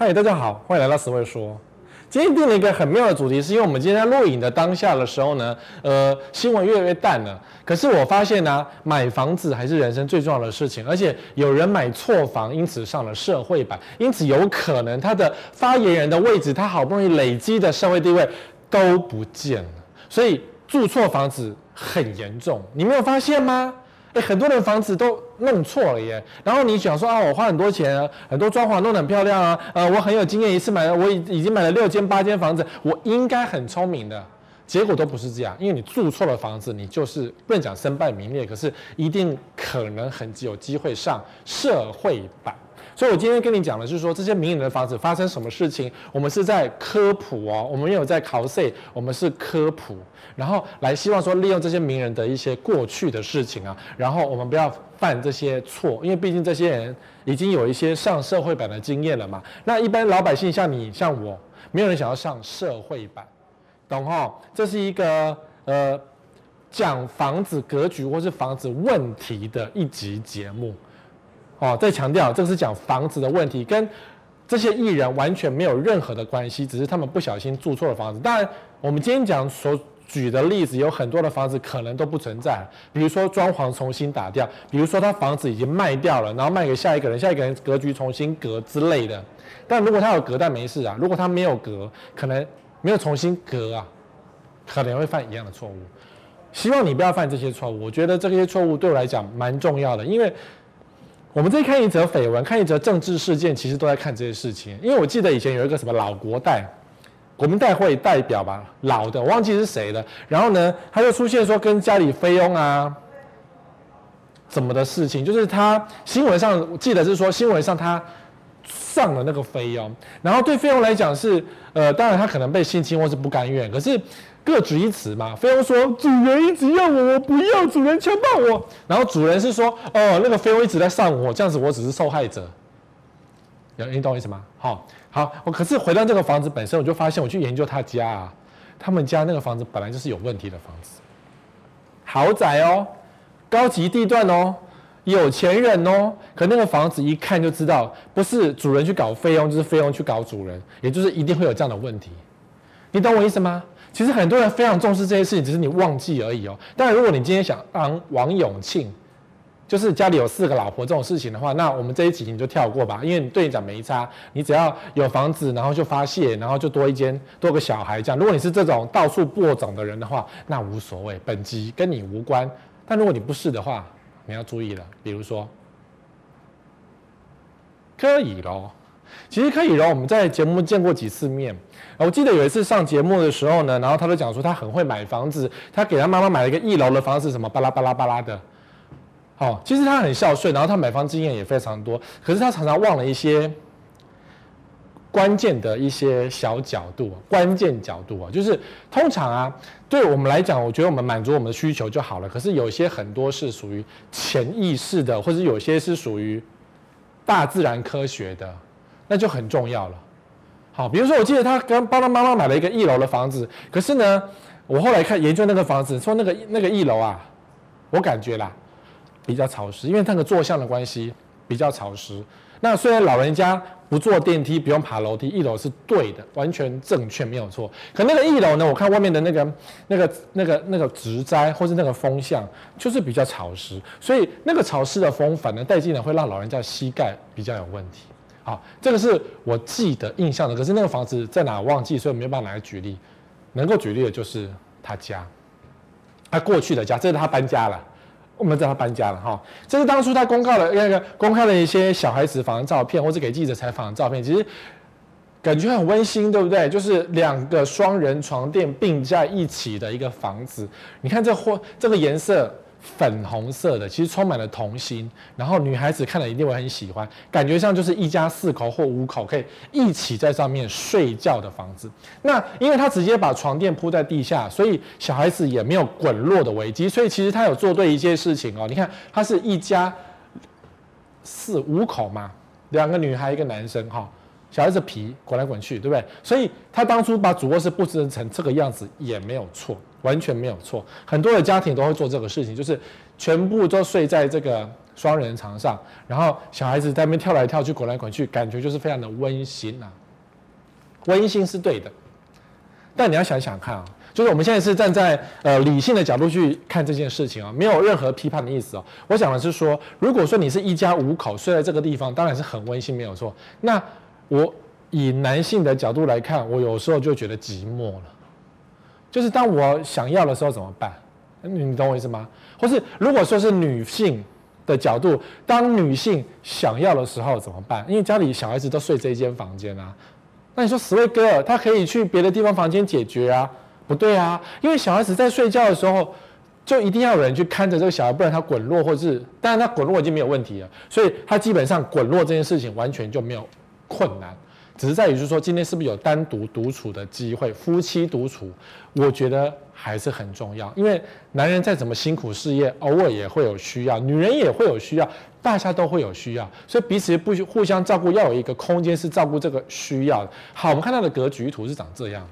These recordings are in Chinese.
嗨，大家好，欢迎来到十位说。今天定了一个很妙的主题，是因为我们今天在录影的当下的时候呢，呃，新闻越来越淡了。可是我发现呢、买房子还是人生最重要的事情，而且有人买错房，因此上了社会版，因此有可能他的发言人的位置，他好不容易累积的社会地位都不见了。所以住错房子很严重，你没有发现吗？哎，很多人房子都弄错了耶。然后你想说啊，我花很多钱啊，很多装潢弄得很漂亮啊，呃，我很有经验，一次买了，我已已经买了六间八间房子，我应该很聪明的。结果都不是这样，因为你住错了房子，你就是不能讲身败名裂，可是一定可能很有机会上社会版。所以我今天跟你讲的是说，这些名人的房子发生什么事情，我们是在科普哦，我们没有在考试，我们是科普，然后来希望说利用这些名人的一些过去的事情啊，然后我们不要犯这些错，因为毕竟这些人已经有一些上社会版的经验了嘛。那一般老百姓像你像我，没有人想要上社会版，懂哈？这是一个呃讲房子格局或是房子问题的一集节目。哦，再强调，这个是讲房子的问题，跟这些艺人完全没有任何的关系，只是他们不小心住错了房子。当然，我们今天讲所举的例子，有很多的房子可能都不存在，比如说装潢重新打掉，比如说他房子已经卖掉了，然后卖给下一个人，下一个人格局重新隔之类的。但如果他有隔，但没事啊；如果他没有隔，可能没有重新隔啊，可能会犯一样的错误。希望你不要犯这些错误。我觉得这些错误对我来讲蛮重要的，因为。我们在看一则绯闻，看一则政治事件，其实都在看这些事情。因为我记得以前有一个什么老国代，国民代会代表吧，老的我忘记是谁了。然后呢，他就出现说跟家里菲佣啊，怎么的事情，就是他新闻上我记得是说新闻上他上了那个菲佣，然后对菲佣来讲是呃，当然他可能被性侵或是不甘愿，可是。各执一词嘛，菲佣说主人一直要我，我不要，主人强暴我。然后主人是说，哦，那个菲佣一直在上我，这样子我只是受害者。有你懂我意思吗？好，好，我可是回到这个房子本身，我就发现我去研究他家啊，他们家那个房子本来就是有问题的房子，豪宅哦，高级地段哦，有钱人哦，可那个房子一看就知道，不是主人去搞费用，就是费用去搞主人，也就是一定会有这样的问题。你懂我意思吗？其实很多人非常重视这些事情，只是你忘记而已哦。但，如果你今天想当王永庆，就是家里有四个老婆这种事情的话，那我们这一集你就跳过吧，因为你对你讲没差。你只要有房子，然后就发泄，然后就多一间多个小孩这样。如果你是这种到处播种的人的话，那无所谓，本集跟你无关。但如果你不是的话，你要注意了，比如说柯以柔。其实柯以柔，我们在节目见过几次面。我记得有一次上节目的时候呢，然后他就讲说他很会买房子，他给他妈妈买了一个一楼的房子，什么巴拉巴拉巴拉的。好，其实他很孝顺，然后他买房经验也非常多，可是他常常忘了一些关键的一些小角度，关键角度啊，就是通常啊，对我们来讲，我觉得我们满足我们的需求就好了。可是有些很多是属于潜意识的，或者有些是属于大自然科学的。那就很重要了，好，比如说，我记得他跟帮他妈妈买了一个一楼的房子，可是呢，我后来看研究那个房子，说那个那个一楼啊，我感觉啦比较潮湿，因为那个坐向的关系比较潮湿。那虽然老人家不坐电梯，不用爬楼梯，一楼是对的，完全正确，没有错。可那个一楼呢，我看外面的那个那个那个那个植栽或是那个风向，就是比较潮湿，所以那个潮湿的风反而带进来会让老人家膝盖比较有问题。好，这个是我记得印象的，可是那个房子在哪忘记，所以没有办法拿来举例。能够举例的就是他家，他过去的家，这是他搬家了，我们知道他搬家了哈。这是当初他公告的那个公开的一些小孩子房的照片，或者给记者采访的照片，其实感觉很温馨，对不对？就是两个双人床垫并在一起的一个房子，你看这或这个颜色。粉红色的，其实充满了童心，然后女孩子看了一定会很喜欢，感觉上就是一家四口或五口可以一起在上面睡觉的房子。那因为他直接把床垫铺在地下，所以小孩子也没有滚落的危机，所以其实他有做对一些事情哦。你看，他是一家四五口嘛，两个女孩一个男生哈，小孩子皮滚来滚去，对不对？所以他当初把主卧室布置成这个样子也没有错。完全没有错，很多的家庭都会做这个事情，就是全部都睡在这个双人床上，然后小孩子在那边跳来跳去、滚来滚去，感觉就是非常的温馨啊。温馨是对的，但你要想想看啊，就是我们现在是站在呃理性的角度去看这件事情啊，没有任何批判的意思哦。我讲的是说，如果说你是一家五口睡在这个地方，当然是很温馨，没有错。那我以男性的角度来看，我有时候就觉得寂寞了。就是当我想要的时候怎么办？你懂我意思吗？或是如果说是女性的角度，当女性想要的时候怎么办？因为家里小孩子都睡这一间房间啊。那你说史威哥，他可以去别的地方房间解决啊？不对啊，因为小孩子在睡觉的时候，就一定要有人去看着这个小孩，不然他滚落或是，当然他滚落已经没有问题了，所以他基本上滚落这件事情完全就没有困难。只是在于，就是说，今天是不是有单独独处的机会？夫妻独处，我觉得还是很重要。因为男人再怎么辛苦事业，偶尔也会有需要；女人也会有需要，大家都会有需要，所以彼此不互相照顾，要有一个空间是照顾这个需要。好，我们看到的格局图是长这样。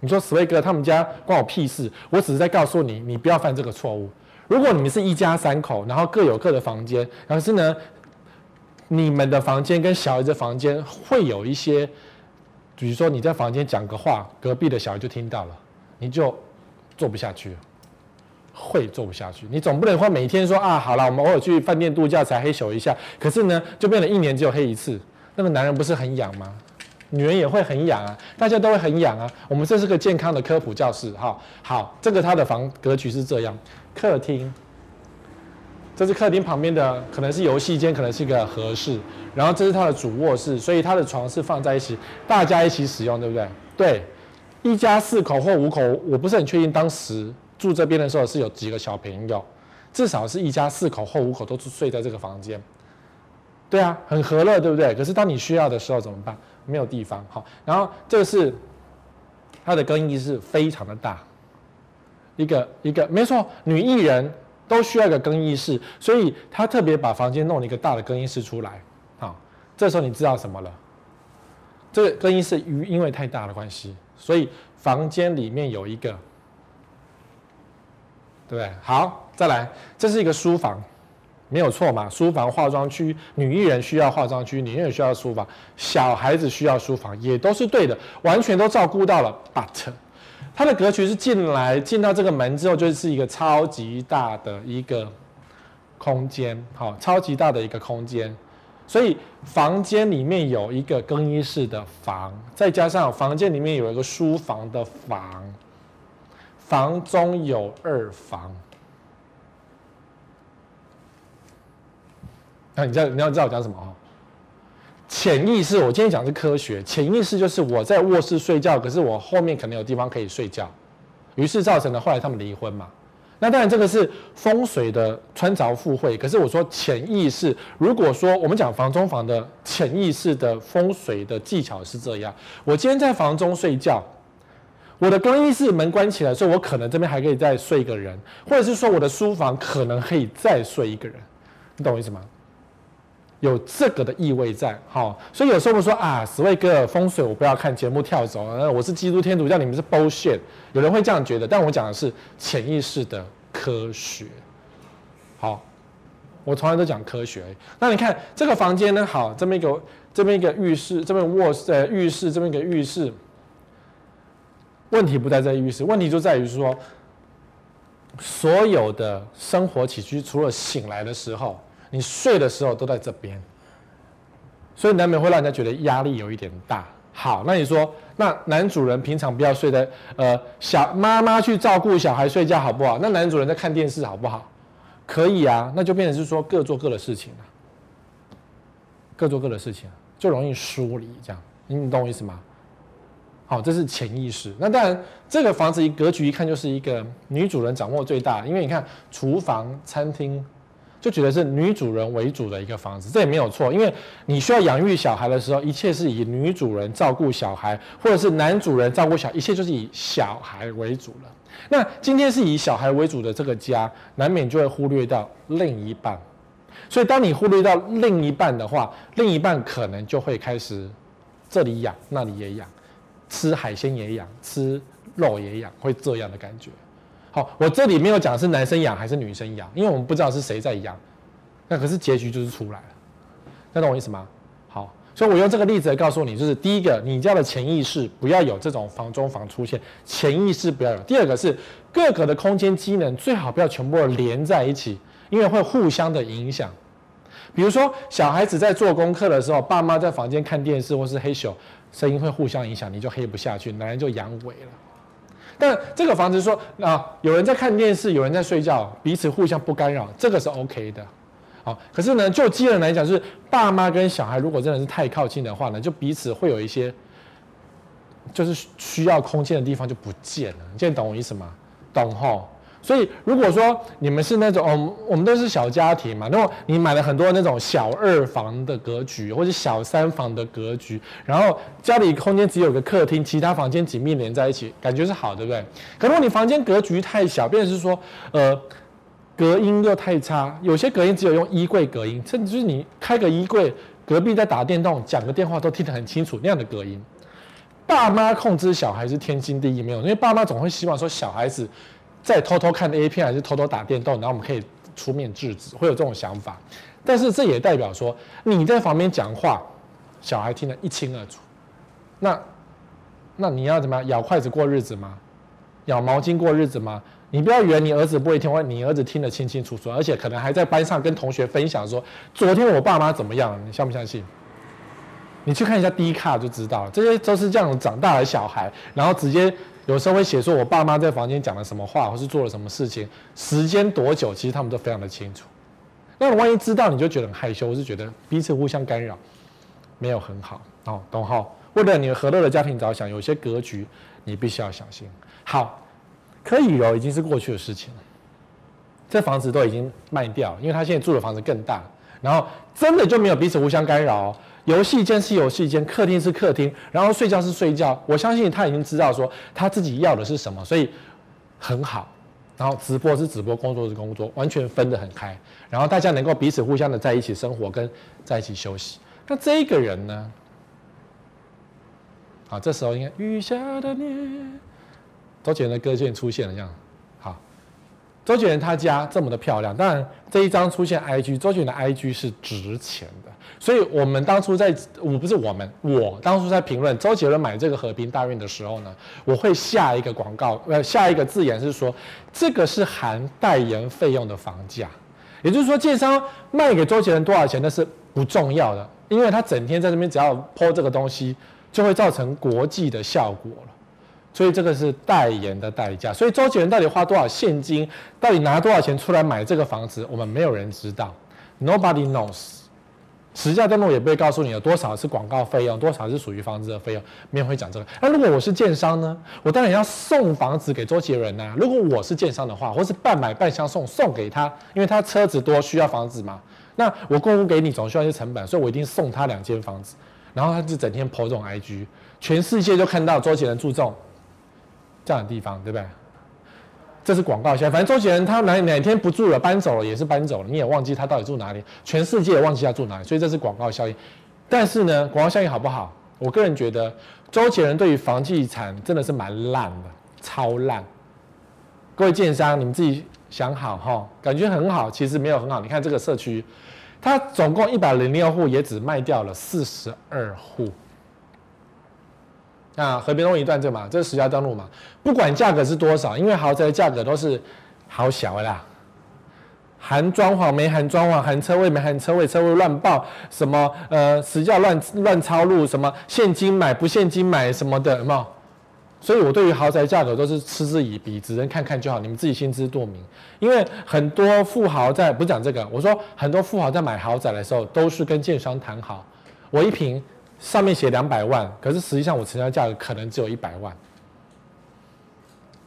你说，史威哥他们家关我屁事？我只是在告诉你，你不要犯这个错误。如果你们是一家三口，然后各有各的房间，可是呢？你们的房间跟小孩子房间会有一些，比如说你在房间讲个话，隔壁的小孩就听到了，你就做不下去，会做不下去。你总不能说每天说啊，好了，我们偶尔去饭店度假才黑咻一下，可是呢，就变成一年只有黑一次，那个男人不是很痒吗？女人也会很痒啊，大家都会很痒啊。我们这是个健康的科普教室，哈，好，这个他的房格局是这样，客厅。这是客厅旁边的，可能是游戏间，可能是一个和室，然后这是他的主卧室，所以他的床是放在一起，大家一起使用，对不对？对，一家四口或五口，我不是很确定当时住这边的时候是有几个小朋友，至少是一家四口或五口都睡在这个房间。对啊，很和乐，对不对？可是当你需要的时候怎么办？没有地方，好，然后这个是他的更衣室，非常的大，一个一个，没错，女艺人。都需要一个更衣室，所以他特别把房间弄了一个大的更衣室出来。好，这时候你知道什么了？这个更衣室因因为太大的关系，所以房间里面有一个，对不对？好，再来，这是一个书房，没有错嘛？书房、化妆区，女艺人需要化妆区，女艺人需要书房，小孩子需要书房，也都是对的，完全都照顾到了。But 它的格局是进来，进到这个门之后，就是一个超级大的一个空间，好，超级大的一个空间。所以房间里面有一个更衣室的房，再加上房间里面有一个书房的房，房中有二房。那你知道你要知道我讲什么哦？潜意识，我今天讲是科学。潜意识就是我在卧室睡觉，可是我后面可能有地方可以睡觉，于是造成了后来他们离婚嘛。那当然这个是风水的穿凿附会，可是我说潜意识，如果说我们讲房中房的潜意识的风水的技巧是这样：我今天在房中睡觉，我的更衣室门关起来，所以我可能这边还可以再睡一个人，或者是说我的书房可能可以再睡一个人，你懂我意思吗？有这个的意味在，好，所以有时候我们说啊，史威格风水我不要看节目跳走，我是基督天主教，你们是 bullshit，有人会这样觉得，但我讲的是潜意识的科学，好，我从来都讲科学。那你看这个房间呢，好，这边一个这边一个浴室，这边卧室浴室，这边一个浴室，问题不在这浴室，问题就在于说，所有的生活起居，除了醒来的时候。你睡的时候都在这边，所以难免会让人家觉得压力有一点大。好，那你说，那男主人平常不要睡在呃小妈妈去照顾小孩睡觉好不好？那男主人在看电视好不好？可以啊，那就变成是说各做各的事情了，各做各的事情就容易疏离这样。你懂我意思吗？好，这是潜意识。那当然，这个房子一格局一看就是一个女主人掌握最大，因为你看厨房、餐厅。就觉得是女主人为主的一个房子，这也没有错，因为你需要养育小孩的时候，一切是以女主人照顾小孩，或者是男主人照顾小，一切就是以小孩为主了。那今天是以小孩为主的这个家，难免就会忽略到另一半。所以当你忽略到另一半的话，另一半可能就会开始这里养那里也养，吃海鲜也养，吃肉也养，会这样的感觉。好，我这里没有讲是男生养还是女生养，因为我们不知道是谁在养，那可是结局就是出来了，那懂我意思吗？好，所以我用这个例子来告诉你，就是第一个，你家的潜意识不要有这种房中房出现，潜意识不要有。第二个是各个的空间机能最好不要全部连在一起，因为会互相的影响。比如说小孩子在做功课的时候，爸妈在房间看电视或是嘿咻，声音会互相影响，你就黑不下去，男人就阳痿了。但这个房子说啊，有人在看电视，有人在睡觉，彼此互相不干扰，这个是 OK 的。好，可是呢，就基人来讲，就是爸妈跟小孩如果真的是太靠近的话呢，就彼此会有一些，就是需要空间的地方就不见了。你现在懂我意思吗？懂吼。所以如果说你们是那种，哦，我们都是小家庭嘛，那么你买了很多那种小二房的格局，或者小三房的格局，然后家里空间只有个客厅，其他房间紧密连在一起，感觉是好，对不对？可如果你房间格局太小，变是说，呃。隔音又太差，有些隔音只有用衣柜隔音，甚至就是你开个衣柜，隔壁在打电动，讲个电话都听得很清楚那样的隔音。爸妈控制小孩是天经地义，没有，因为爸妈总会希望说小孩子在偷偷看 A 片还是偷偷打电动，然后我们可以出面制止，会有这种想法。但是这也代表说你在旁边讲话，小孩听得一清二楚。那那你要怎么样？咬筷子过日子吗？咬毛巾过日子吗？你不要以为你儿子不会听话，你儿子听得清清楚楚，而且可能还在班上跟同学分享说，昨天我爸妈怎么样，你相不相信？你去看一下 D 卡就知道了，这些都是这样长大的小孩，然后直接有时候会写说我爸妈在房间讲了什么话，或是做了什么事情，时间多久，其实他们都非常的清楚。那我万一知道，你就觉得很害羞，我是觉得彼此互相干扰，没有很好哦，懂哈？为了你和乐的家庭着想，有些格局你必须要小心。好。可以哦，已经是过去的事情了。这房子都已经卖掉，因为他现在住的房子更大，然后真的就没有彼此互相干扰。游戏间是游戏间，客厅是客厅，然后睡觉是睡觉。我相信他已经知道说他自己要的是什么，所以很好。然后直播是直播，工作是工作，完全分得很开。然后大家能够彼此互相的在一起生活，跟在一起休息。那这个人呢？好，这时候应该雨下的你。周杰伦的歌就出现了，这样，好。周杰伦他家这么的漂亮，当然这一张出现 IG，周杰伦的 IG 是值钱的，所以我们当初在，我不是我们，我当初在评论周杰伦买这个和平大运的时候呢，我会下一个广告，呃，下一个字眼是说，这个是含代言费用的房价，也就是说，建商卖给周杰伦多少钱那是不重要的，因为他整天在这边只要泼这个东西，就会造成国际的效果了。所以这个是代言的代价。所以周杰伦到底花多少现金，到底拿多少钱出来买这个房子，我们没有人知道，Nobody knows。实价登录也不会告诉你有多少是广告费用，多少是属于房子的费用，没有会讲这个。那如果我是建商呢？我当然要送房子给周杰伦呐。如果我是建商的话，或是半买半相送送给他，因为他车子多需要房子嘛。那我供给你总需要一些成本，所以我一定送他两间房子。然后他就整天 po 这种 IG，全世界就看到周杰伦住这种。这样的地方，对不对？这是广告效应。反正周杰伦他哪哪天不住了，搬走了也是搬走了，你也忘记他到底住哪里，全世界也忘记他住哪里，所以这是广告效应。但是呢，广告效应好不好？我个人觉得，周杰伦对于房地产真的是蛮烂的，超烂。各位建商，你们自己想好哈，感觉很好，其实没有很好。你看这个社区，它总共一百零六户，也只卖掉了四十二户。啊，和平东一段这嘛，这是实价登录嘛，不管价格是多少，因为豪宅的价格都是好小的啦，含装潢没含装潢，含车位没含车位，车位乱报什么呃实价乱乱抄录什么现金买不现金买什么的，有没有？所以我对于豪宅价格都是嗤之以鼻，只能看看就好，你们自己心知肚明。因为很多富豪在不讲这个，我说很多富豪在买豪宅的时候都是跟建商谈好，我一坪。上面写两百万，可是实际上我成交价格可能只有一百万。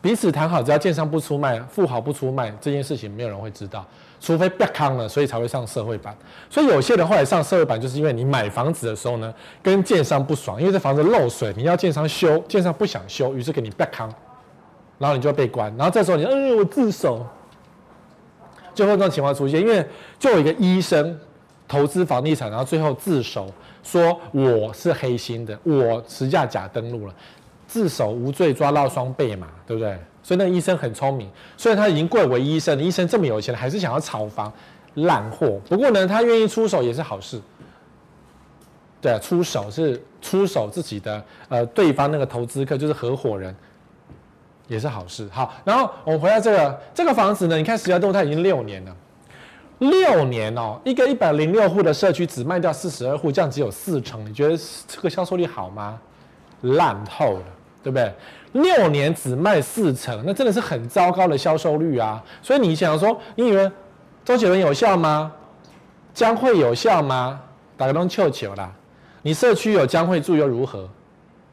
彼此谈好，只要建商不出卖，富豪不出卖，这件事情没有人会知道，除非别康了，所以才会上社会版。所以有些人后来上社会版，就是因为你买房子的时候呢，跟建商不爽，因为这房子漏水，你要建商修，建商不想修，于是给你别康，然后你就要被关，然后这时候你，嗯，我自首，就会这种情况出现，因为就有一个医生投资房地产，然后最后自首。说我是黑心的，我持假假登录了，自首无罪，抓到双倍嘛，对不对？所以那个医生很聪明，虽然他已经贵为医生，医生这么有钱，还是想要炒房，烂货。不过呢，他愿意出手也是好事。对啊，出手是出手自己的，呃，对方那个投资客就是合伙人，也是好事。好，然后我们回到这个这个房子呢，你看实价登录它已经六年了，六年哦，一个一百零六户的社区只卖掉四十二户，这样只有四成，你觉得这个销售率好吗？烂透了，对不对？六年只卖四成，那真的是很糟糕的销售率啊！所以你想说，你以为周杰伦有效吗？将会有效吗？打个东球球啦！你社区有将会住又如何？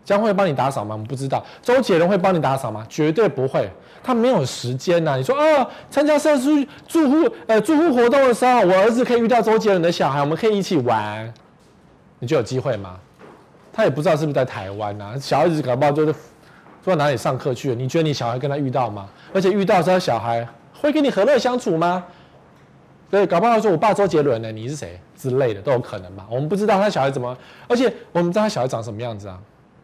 将会帮你打扫吗？我们不知道。周杰伦会帮你打扫吗？绝对不会，他没有时间呐、啊。你说啊，参加社区住户呃住户活动的时候，我儿子可以遇到周杰伦的小孩，我们可以一起玩，你就有机会吗？他也不知道是不是在台湾呐、啊，小孩子搞不好就是。说哪里上课去了？你觉得你小孩跟他遇到吗？而且遇到之后，小孩会跟你和乐相处吗？对，搞不好说我爸周杰伦呢，你是谁之类的都有可能嘛。我们不知道他小孩怎么，而且我们知道他小孩长什么样子啊。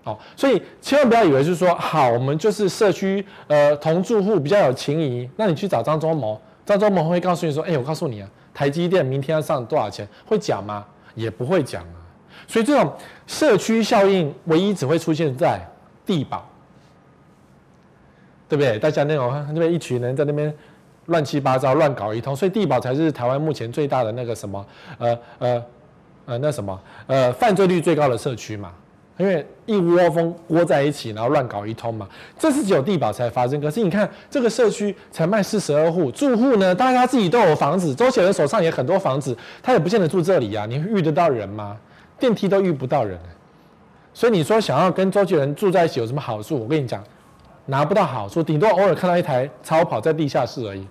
哦，所以千万不要以为是说好，我们就是社区呃同住户比较有情谊，那你去找张忠谋，张忠谋会告诉你说，哎，我告诉你啊，台积电明天要上多少钱？会讲吗？也不会讲啊。所以这种社区效应唯一只会出现在地保。对不对？大家那种那边一群人在那边乱七八糟乱搞一通，所以地保才是台湾目前最大的那个什么呃呃呃那什么呃犯罪率最高的社区嘛，因为一窝蜂窝在一起，然后乱搞一通嘛，这是只有地保才发生。可是你看这个社区才卖四十二户，住户呢，大家自己都有房子，周杰伦手上也很多房子，他也不见得住这里呀、啊，你遇得到人吗？电梯都遇不到人，所以你说想要跟周杰伦住在一起有什么好处？我跟你讲。拿不到好处，顶多偶尔看到一台超跑在地下室而已。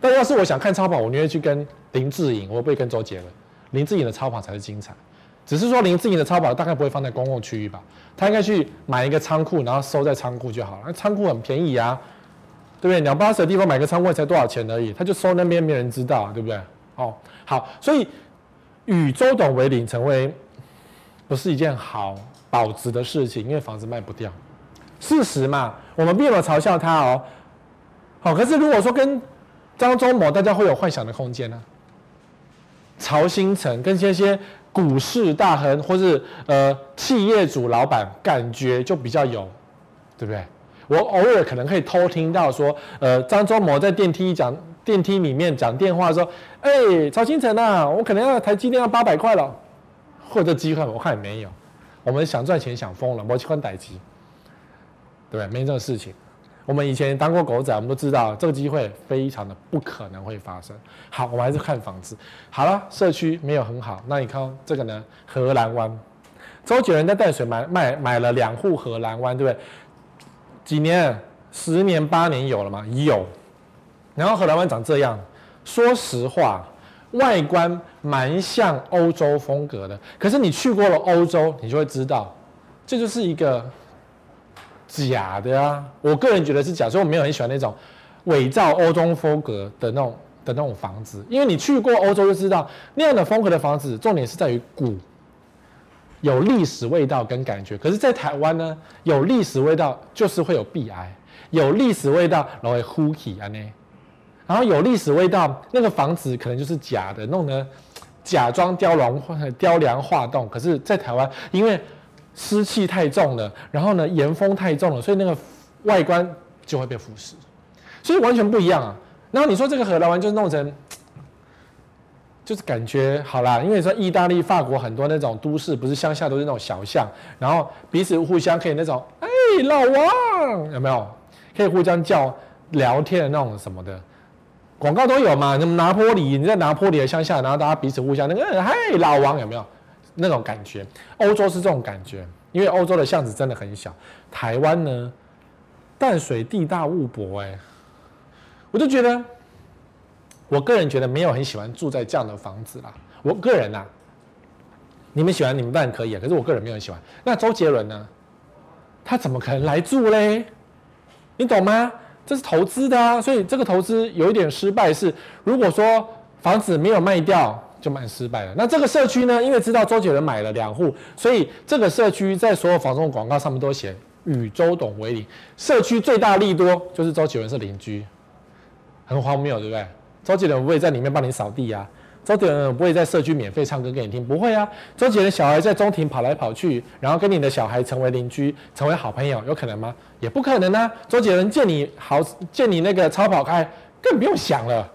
但要是我想看超跑，我宁愿去跟林志颖，我不会跟周杰伦。林志颖的超跑才是精彩。只是说林志颖的超跑大概不会放在公共区域吧？他应该去买一个仓库，然后收在仓库就好了。那仓库很便宜啊，对不对？两八十的地方买个仓库才多少钱而已，他就收那边，没人知道，对不对？哦，好，所以与周董为邻成为不是一件好保值的事情，因为房子卖不掉。事实嘛，我们并没有嘲笑他哦。好，可是如果说跟张忠谋，大家会有幻想的空间呢、啊？曹兴诚跟这些股市大亨，或是呃企业主老板，感觉就比较有，对不对？我偶尔可能可以偷听到说，呃，张忠谋在电梯讲电梯里面讲电话说，哎、曹兴诚啊，我可能要台积电要八百块了，或者机会我看也没有。我们想赚钱想疯了，没机会逮机。对，没这个事情。我们以前当过狗仔，我们都知道这个机会非常的不可能会发生。好，我们还是看房子。好了，社区没有很好，那你看这个呢？荷兰湾，周杰伦在淡水买买买了两户荷兰湾，对不对？几年？十年八年有了吗？有。然后荷兰湾长这样，说实话，外观蛮像欧洲风格的。可是你去过了欧洲，你就会知道，这就是一个。假的啊！我个人觉得是假，所以我没有很喜欢那种伪造欧洲风格的那种的那种房子。因为你去过欧洲就知道，那样的风格的房子，重点是在于古，有历史味道跟感觉。可是，在台湾呢，有历史味道就是会有壁癌，有历史味道然后会呼起啊呢，然后有历史味道，那个房子可能就是假的，弄得假装雕梁雕梁画栋。可是，在台湾，因为湿气太重了，然后呢，盐风太重了，所以那个外观就会被腐蚀，所以完全不一样啊。然后你说这个荷兰湾就弄成，就是感觉好啦，因为你说意大利、法国很多那种都市，不是乡下都是那种小巷，然后彼此互相可以那种，哎，老王有没有？可以互相叫聊天的那种什么的，广告都有嘛。那么拿坡里，你在拿坡里的乡下，然后大家彼此互相那个，嗨，老王有没有？那种感觉，欧洲是这种感觉，因为欧洲的巷子真的很小。台湾呢，淡水地大物博，哎，我就觉得，我个人觉得没有很喜欢住在这样的房子啦。我个人呐、啊，你们喜欢你们当然可以啊，可是我个人没有很喜欢。那周杰伦呢？他怎么可能来住嘞？你懂吗？这是投资的啊，所以这个投资有一点失败是，如果说房子没有卖掉。就蛮失败了。那这个社区呢？因为知道周杰伦买了两户，所以这个社区在所有房仲广告上面都写与周董为邻。社区最大利多就是周杰伦是邻居，很荒谬，对不对？周杰伦不会在里面帮你扫地啊，周杰伦不会在社区免费唱歌给你听，不会啊。周杰伦小孩在中庭跑来跑去，然后跟你的小孩成为邻居，成为好朋友，有可能吗？也不可能啊。周杰伦见你好，见你那个超跑开，更不用想了。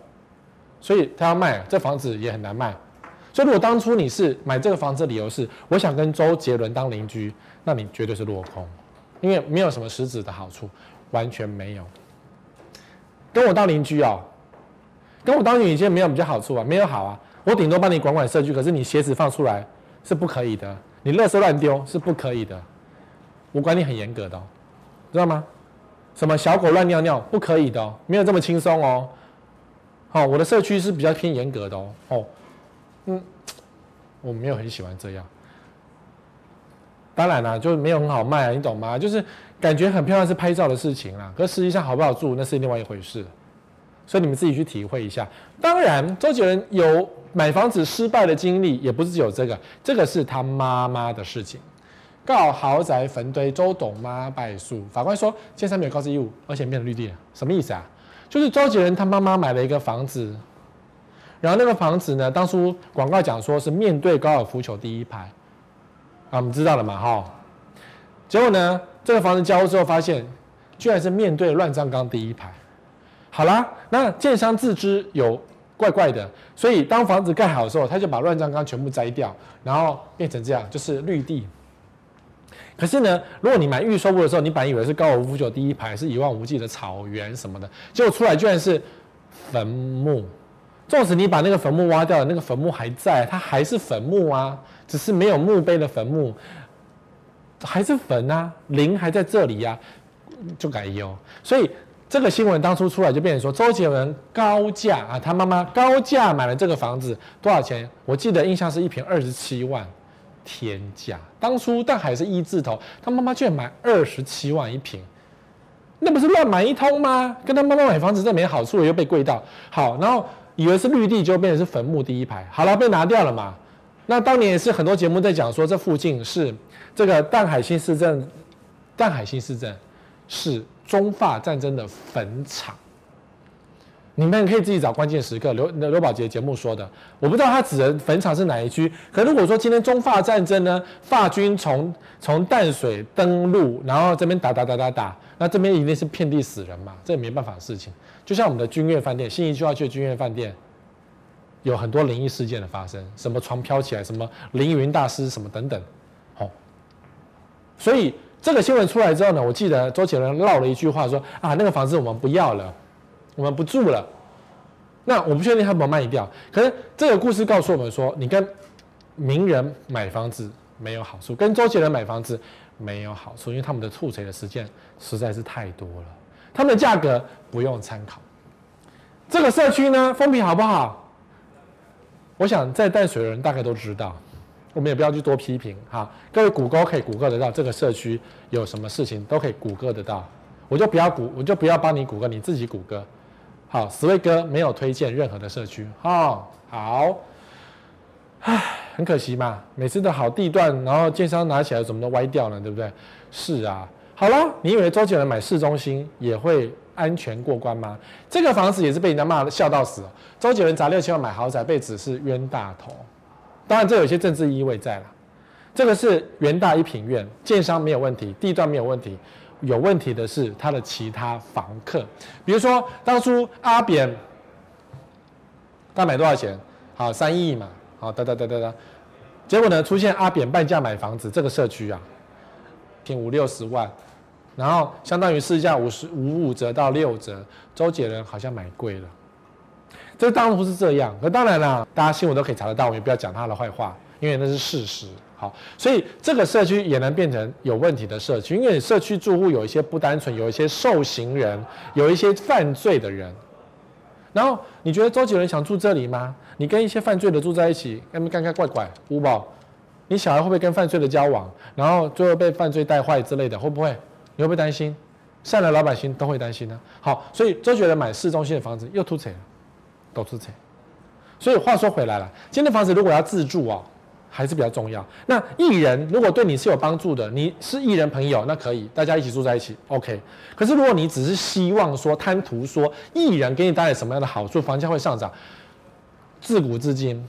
所以他要卖这房子也很难卖。所以如果当初你是买这个房子的理由是我想跟周杰伦当邻居，那你绝对是落空，因为没有什么实质的好处，完全没有。跟我当邻居哦，跟我当邻居没有比较好处啊，没有好啊。我顶多帮你管管社区，可是你鞋子放出来是不可以的，你垃圾乱丢是不可以的，我管你很严格的哦，知道吗？什么小狗乱尿尿不可以的哦，没有这么轻松哦。好，我的社区是比较偏严格的哦。哦，嗯，我没有很喜欢这样。当然啦，就是没有很好卖啊，你懂吗？就是感觉很漂亮是拍照的事情啦，可实际上好不好住那是另外一回事。所以你们自己去体会一下。当然，周杰伦有买房子失败的经历，也不是只有这个，这个是他妈妈的事情。告豪宅坟堆，周董妈败诉。法官说，建商没有告知义务，而且变成绿地了，什么意思啊？就是周杰伦他妈妈买了一个房子，然后那个房子呢，当初广告讲说是面对高尔夫球第一排，啊，我们知道了嘛，哈。结果呢，这个房子交屋之后发现，居然是面对乱葬岗第一排。好啦，那建商自知有怪怪的，所以当房子盖好的时候，他就把乱葬岗全部摘掉，然后变成这样，就是绿地。可是呢，如果你买预售屋的时候，你本来以为是高尔夫球第一排，是一望无际的草原什么的，结果出来居然是坟墓。纵使你把那个坟墓挖掉了，那个坟墓还在，它还是坟墓啊，只是没有墓碑的坟墓，还是坟啊，灵还在这里呀、就改优。所以这个新闻当初出来就变成说，周杰伦高价啊，他妈妈高价买了这个房子，多少钱？我记得印象是一坪二十七万。天价！当初淡海是一字头，他妈妈居然买二十七万一平，那不是乱买一通吗？跟他妈妈买房子这没好处，又被贵到好，然后以为是绿地，就变成是坟墓第一排。好了，被拿掉了嘛。那当年也是很多节目在讲说，这附近是这个淡海新市镇，淡海新市镇是中法战争的坟场。你们可以自己找关键时刻，刘刘宝杰节目说的，我不知道他指的坟场是哪一区。可如果说今天中法战争呢，法军从从淡水登陆，然后这边打打打打打，那这边一定是遍地死人嘛，这也没办法的事情。就像我们的君悦饭店，信义区要去的君悦饭店，有很多灵异事件的发生，什么床飘起来，什么凌云大师，什么等等，好。所以这个新闻出来之后呢，我记得周杰伦唠了一句话说啊，那个房子我们不要了。我们不住了，那我不确定他有没有卖掉。可是这个故事告诉我们说，你跟名人买房子没有好处，跟周杰伦买房子没有好处，因为他们的促成的时间实在是太多了，他们的价格不用参考。这个社区呢，风评好不好？我想在淡水的人大概都知道，我们也不要去多批评哈。各位谷歌可以谷歌得到这个社区有什么事情，都可以谷歌得到。我就不要谷，我就不要帮你谷歌，你自己谷歌。好，十位哥没有推荐任何的社区。哦，好，唉，很可惜嘛，每次的好地段，然后建商拿起来怎么都歪掉了，对不对？是啊，好了，你以为周杰伦买市中心也会安全过关吗？这个房子也是被人家骂的笑到死。周杰伦砸六千万买豪宅，被指是冤大头。当然，这有些政治意味在了。这个是元大一品院，建商没有问题，地段没有问题。有问题的是他的其他房客，比如说当初阿扁，他买多少钱？好，三亿嘛，好，哒哒哒哒哒，结果呢，出现阿扁半价买房子，这个社区啊，平五六十万，然后相当于市价五十五五折到六折，周杰伦好像买贵了，这当然不是这样，可当然啦，大家新闻都可以查得到，我们也不要讲他的坏话，因为那是事实。好，所以这个社区也能变成有问题的社区，因为社区住户有一些不单纯，有一些受刑人，有一些犯罪的人。然后你觉得周杰伦想住这里吗？你跟一些犯罪的住在一起，干干干怪怪，五宝，你小孩会不会跟犯罪的交往，然后最后被犯罪带坏之类的？会不会？你会不会担心？善良老百姓都会担心呢。好，所以周杰伦买市中心的房子又凸槌了，都凸槌。所以话说回来了，今天房子如果要自住啊。还是比较重要。那艺人如果对你是有帮助的，你是艺人朋友，那可以大家一起住在一起，OK。可是如果你只是希望说贪图说艺人给你带来什么样的好处，房价会上涨，自古至今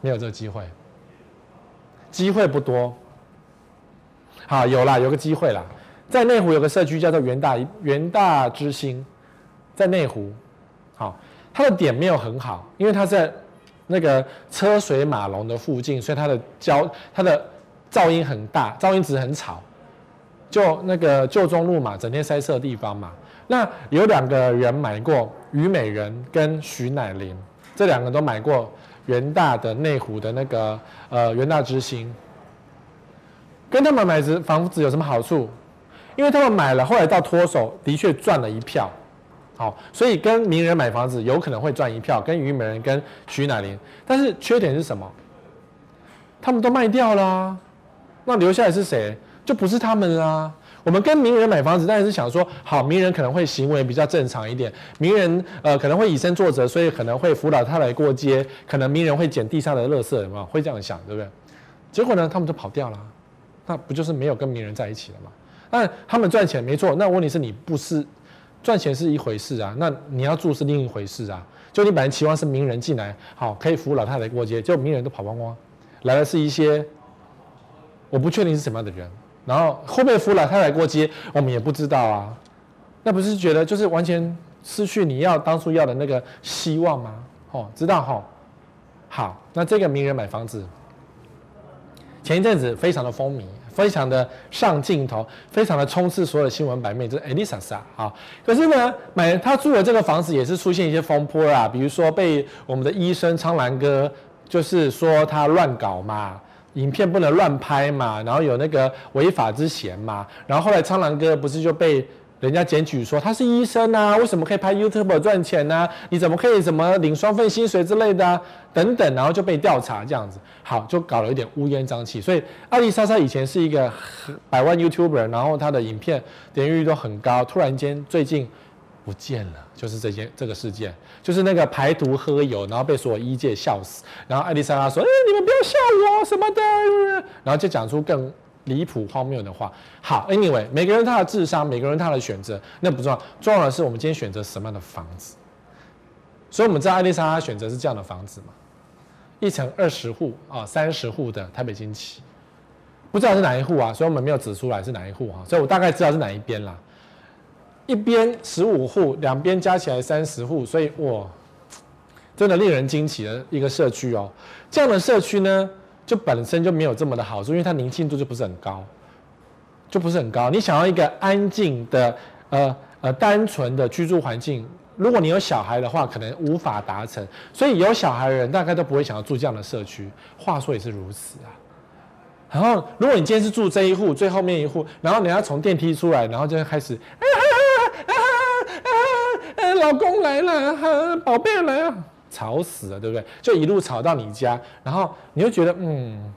没有这个机会，机会不多。好，有啦，有个机会啦，在内湖有个社区叫做元大元大之星，在内湖，好，它的点没有很好，因为它在。那个车水马龙的附近，所以它的交它的噪音很大，噪音值很吵。就那个旧中路嘛，整天塞车的地方嘛。那有两个人买过，虞美人跟徐乃麟，这两个都买过元大的内湖的那个呃元大之星。跟他们买房子有什么好处？因为他们买了，后来到脱手，的确赚了一票。好，所以跟名人买房子有可能会赚一票，跟虞美人、跟徐乃麟，但是缺点是什么？他们都卖掉了啊，那留下来是谁？就不是他们啊。我们跟名人买房子，当然是想说，好，名人可能会行为比较正常一点，名人呃可能会以身作则，所以可能会辅导他来过街，可能名人会捡地上的垃圾，有没有？会这样想，对不对？结果呢，他们都跑掉了，那不就是没有跟名人在一起了吗？但他们赚钱没错，那问题是你不是。赚钱是一回事啊，那你要住是另一回事啊。就你本来期望是名人进来，好可以扶老太太过街，结果名人都跑光光，来的是一些我不确定是什么样的人，然后会不会扶老太太过街，我们也不知道啊。那不是觉得就是完全失去你要当初要的那个希望吗？哦，知道哈。好，那这个名人买房子，前一阵子非常的风靡。非常的上镜头，非常的充斥所有的新闻版面，就是艾丽莎莎啊。可是呢，买他住的这个房子也是出现一些风波啊，比如说被我们的医生苍兰哥，就是说他乱搞嘛，影片不能乱拍嘛，然后有那个违法之嫌嘛，然后后来苍兰哥不是就被。人家检举说他是医生啊，为什么可以拍 YouTube 赚钱呢？你怎么可以怎么领双份薪水之类的啊？等等，然后就被调查这样子，好，就搞了一点乌烟瘴气。所以艾丽莎莎以前是一个百万 YouTuber，然后她的影片点击率都很高，突然间最近不见了，就是这件这个事件，就是那个排毒喝油，然后被所有医界笑死，然后艾丽莎莎说：“哎，你们不要笑我什么的。”然后就讲出更。离谱荒谬的话，好，Anyway，每个人他的智商，每个人他的选择，那不重要，重要的是我们今天选择什么样的房子。所以我们知道艾丽莎她选择是这样的房子嘛，一层二十户啊，三十户的台北精奇，不知道是哪一户啊，所以我们没有指出来是哪一户啊，所以我大概知道是哪一边啦。一边十五户，两边加起来三十户，所以哇，真的令人惊奇的一个社区哦。这样的社区呢，就本身就没有这么的好处，因为它宁静度就不是很高，就不是很高。你想要一个安静的、呃呃单纯的居住环境，如果你有小孩的话，可能无法达成。所以有小孩的人大概都不会想要住这样的社区。话说也是如此啊。然后，如果你今天是住这一户最后面一户，然后你要从电梯出来，然后就开始啊啊啊啊！老公来了，宝贝来了。吵死了，对不对？就一路吵到你家，然后你会觉得，嗯，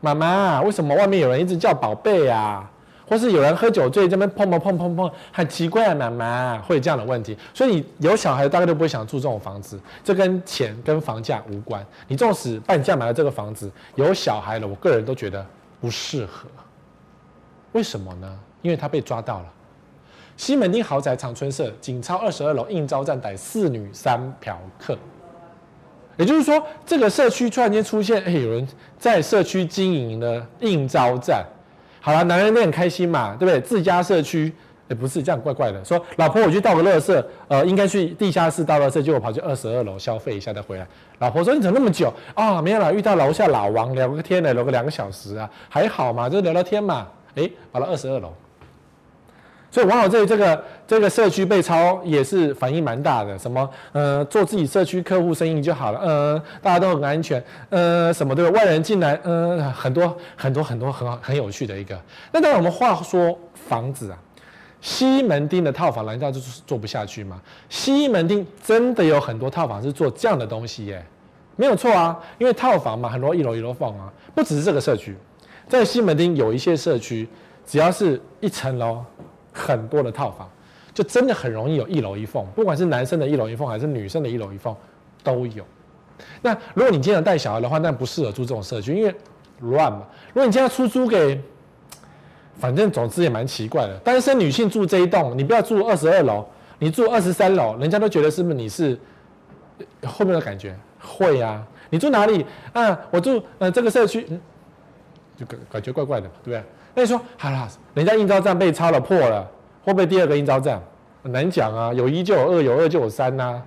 妈妈，为什么外面有人一直叫宝贝啊？或是有人喝酒醉这边碰碰碰碰碰，很奇怪啊，妈妈会有这样的问题。所以有小孩大概都不会想住这种房子，这跟钱跟房价无关。你纵使半价买了这个房子，有小孩了，我个人都觉得不适合。为什么呢？因为他被抓到了。西门町豪宅长春社景超二十二楼应招站逮四女三嫖客。也就是说，这个社区突然间出现，哎，有人在社区经营的应招站。好了，男人都很开心嘛，对不对？自家社区，哎，不是这样，怪怪的。说，老婆，我去倒个垃圾，呃，应该去地下室倒垃圾，结果跑去二十二楼消费一下再回来。老婆说，你怎么那么久啊？没有了，遇到楼下老王聊个天呢，聊个两个小时啊，还好嘛，就聊聊天嘛。哎，跑到二十二楼。所以网友对这个这个社区被抄也是反应蛮大的，什么呃做自己社区客户生意就好了，呃大家都很安全，呃什么对吧？外人进来，呃很多很多很多很很有趣的一个。那当然我们话说房子啊，西门町的套房难道就是做不下去吗？西门町真的有很多套房是做这样的东西耶，没有错啊，因为套房嘛，很多一楼一楼放啊，不只是这个社区，在西门町有一些社区，只要是一层楼。很多的套房，就真的很容易有一楼一凤，不管是男生的一楼一凤还是女生的一楼一凤，都有。那如果你经常带小孩的话，那不适合住这种社区，因为乱嘛。如果你经常出租给，反正总之也蛮奇怪的。单身女性住这一栋，你不要住二十二楼，你住二十三楼，人家都觉得是不是你是后面的感觉？会呀、啊。你住哪里？啊，我住呃这个社区，就感感觉怪怪的嘛，对不对？那你说好了，人家应招站被抄了破了，会不会第二个应招站？很难讲啊，有一就有二，有二就有三呐、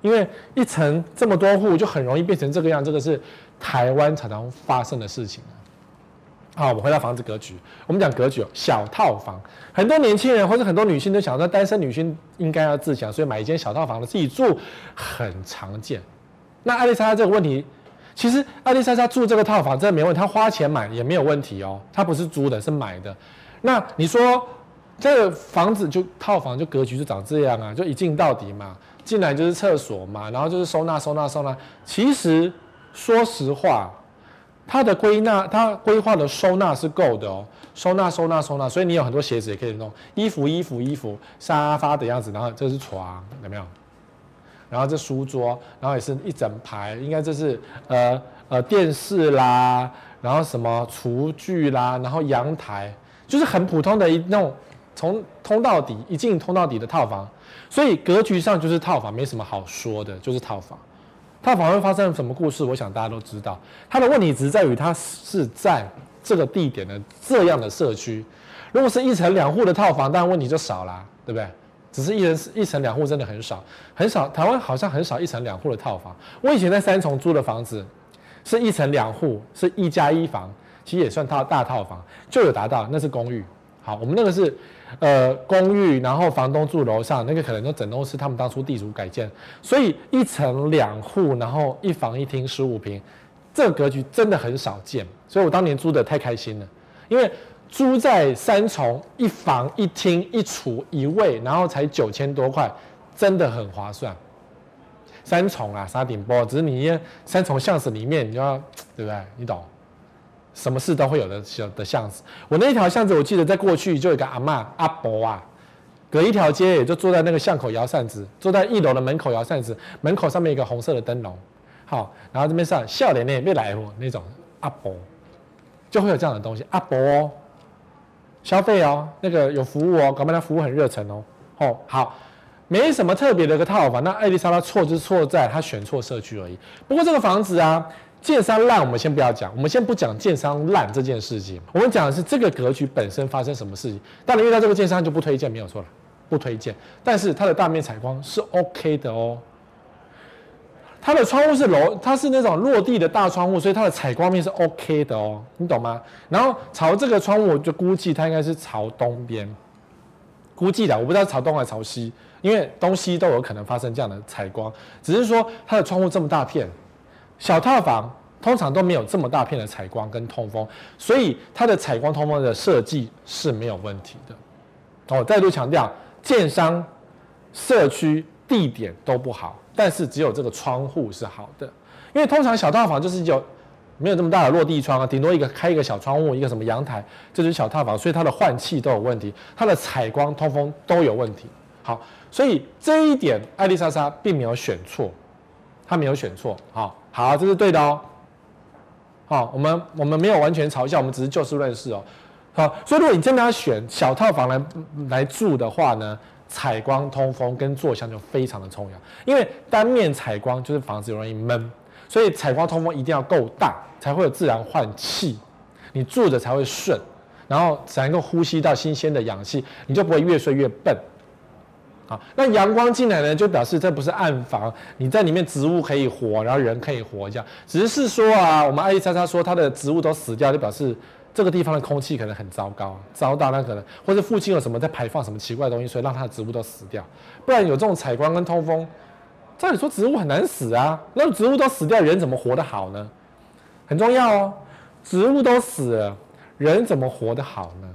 因为一层这么多户，就很容易变成这个样。这个是台湾常常发生的事情。好，我们回到房子格局。我们讲格局，小套房，很多年轻人或者很多女性都想说，单身女性应该要自强，所以买一间小套房的自己住，很常见。那艾丽莎这个问题，其实艾丽莎莎住这个套房真的没问题，她花钱买也没有问题哦，她不是租的，是买的。那你说这个房子就套房就格局就长这样啊，就一进到底嘛，进来就是厕所嘛，然后就是收纳收纳收纳。其实说实话，它的归纳，它规划的收纳是够的哦，收纳收纳收纳，所以你有很多鞋子也可以弄，衣服衣服衣服，沙发的样子，然后这是床，有没有？然后这书桌，然后也是一整排，应该这是呃呃电视啦，然后什么厨具啦，然后阳台，就是很普通的一那种从通到底一进通到底的套房，所以格局上就是套房，没什么好说的，就是套房。套房会发生什么故事？我想大家都知道。它的问题只是在于它是在这个地点的这样的社区，如果是一层两户的套房，当然问题就少啦，对不对？只是一人一层两户真的很少，很少。台湾好像很少一层两户的套房。我以前在三重租的房子，是一层两户，是一加一房，其实也算套大套房，就有达到。那是公寓。好，我们那个是呃公寓，然后房东住楼上，那个可能就整栋是他们当初地主改建，所以一层两户，然后一房一厅十五平，这个格局真的很少见。所以我当年租的太开心了，因为。租在三重，一房一厅一厨一卫，然后才九千多块，真的很划算。三重啊，沙顶坡，只是你三重巷子里面，你要对不对？你懂？什么事都会有的小的巷子。我那一条巷子，我记得在过去就有一个阿嬷阿伯啊，隔一条街也就坐在那个巷口摇扇子，坐在一楼的门口摇扇子，门口上面一个红色的灯笼，好，然后这边上笑脸脸别来哦那种阿伯，就会有这样的东西阿伯哦。消费哦，那个有服务哦，搞不好他服务很热忱哦。哦，好，没什么特别的一个套房。那艾丽莎她错就是错在她选错社区而已。不过这个房子啊，建商烂，我们先不要讲，我们先不讲建商烂这件事情，我们讲的是这个格局本身发生什么事情。当然遇到这个建商就不推荐，没有错了，不推荐。但是它的大面采光是 OK 的哦。它的窗户是楼，它是那种落地的大窗户，所以它的采光面是 OK 的哦，你懂吗？然后朝这个窗户，我就估计它应该是朝东边，估计的，我不知道朝东还是朝西，因为东西都有可能发生这样的采光。只是说它的窗户这么大片，小套房通常都没有这么大片的采光跟通风，所以它的采光通风的设计是没有问题的。我再度强调，建商、社区、地点都不好。但是只有这个窗户是好的，因为通常小套房就是有没有这么大的落地窗啊，顶多一个开一个小窗户，一个什么阳台，这就是小套房，所以它的换气都有问题，它的采光通风都有问题。好，所以这一点艾丽莎莎并没有选错，她没有选错。好，好，这是对的哦。好，我们我们没有完全嘲笑，我们只是就事论事哦。好，所以如果你真的要选小套房来来住的话呢？采光、通风跟坐向就非常的重要，因为单面采光就是房子容易闷，所以采光通风一定要够大，才会有自然换气，你住着才会顺，然后才能够呼吸到新鲜的氧气，你就不会越睡越笨。好，那阳光进来呢，就表示这不是暗房，你在里面植物可以活，然后人可以活，这样。只是说啊，我们艾丽莎莎说她的植物都死掉，就表示。这个地方的空气可能很糟糕，糟到那可能，或者附近有什么在排放什么奇怪的东西，所以让它的植物都死掉。不然有这种采光跟通风，照理说植物很难死啊。那植物都死掉，人怎么活得好呢？很重要哦，植物都死了，人怎么活得好呢？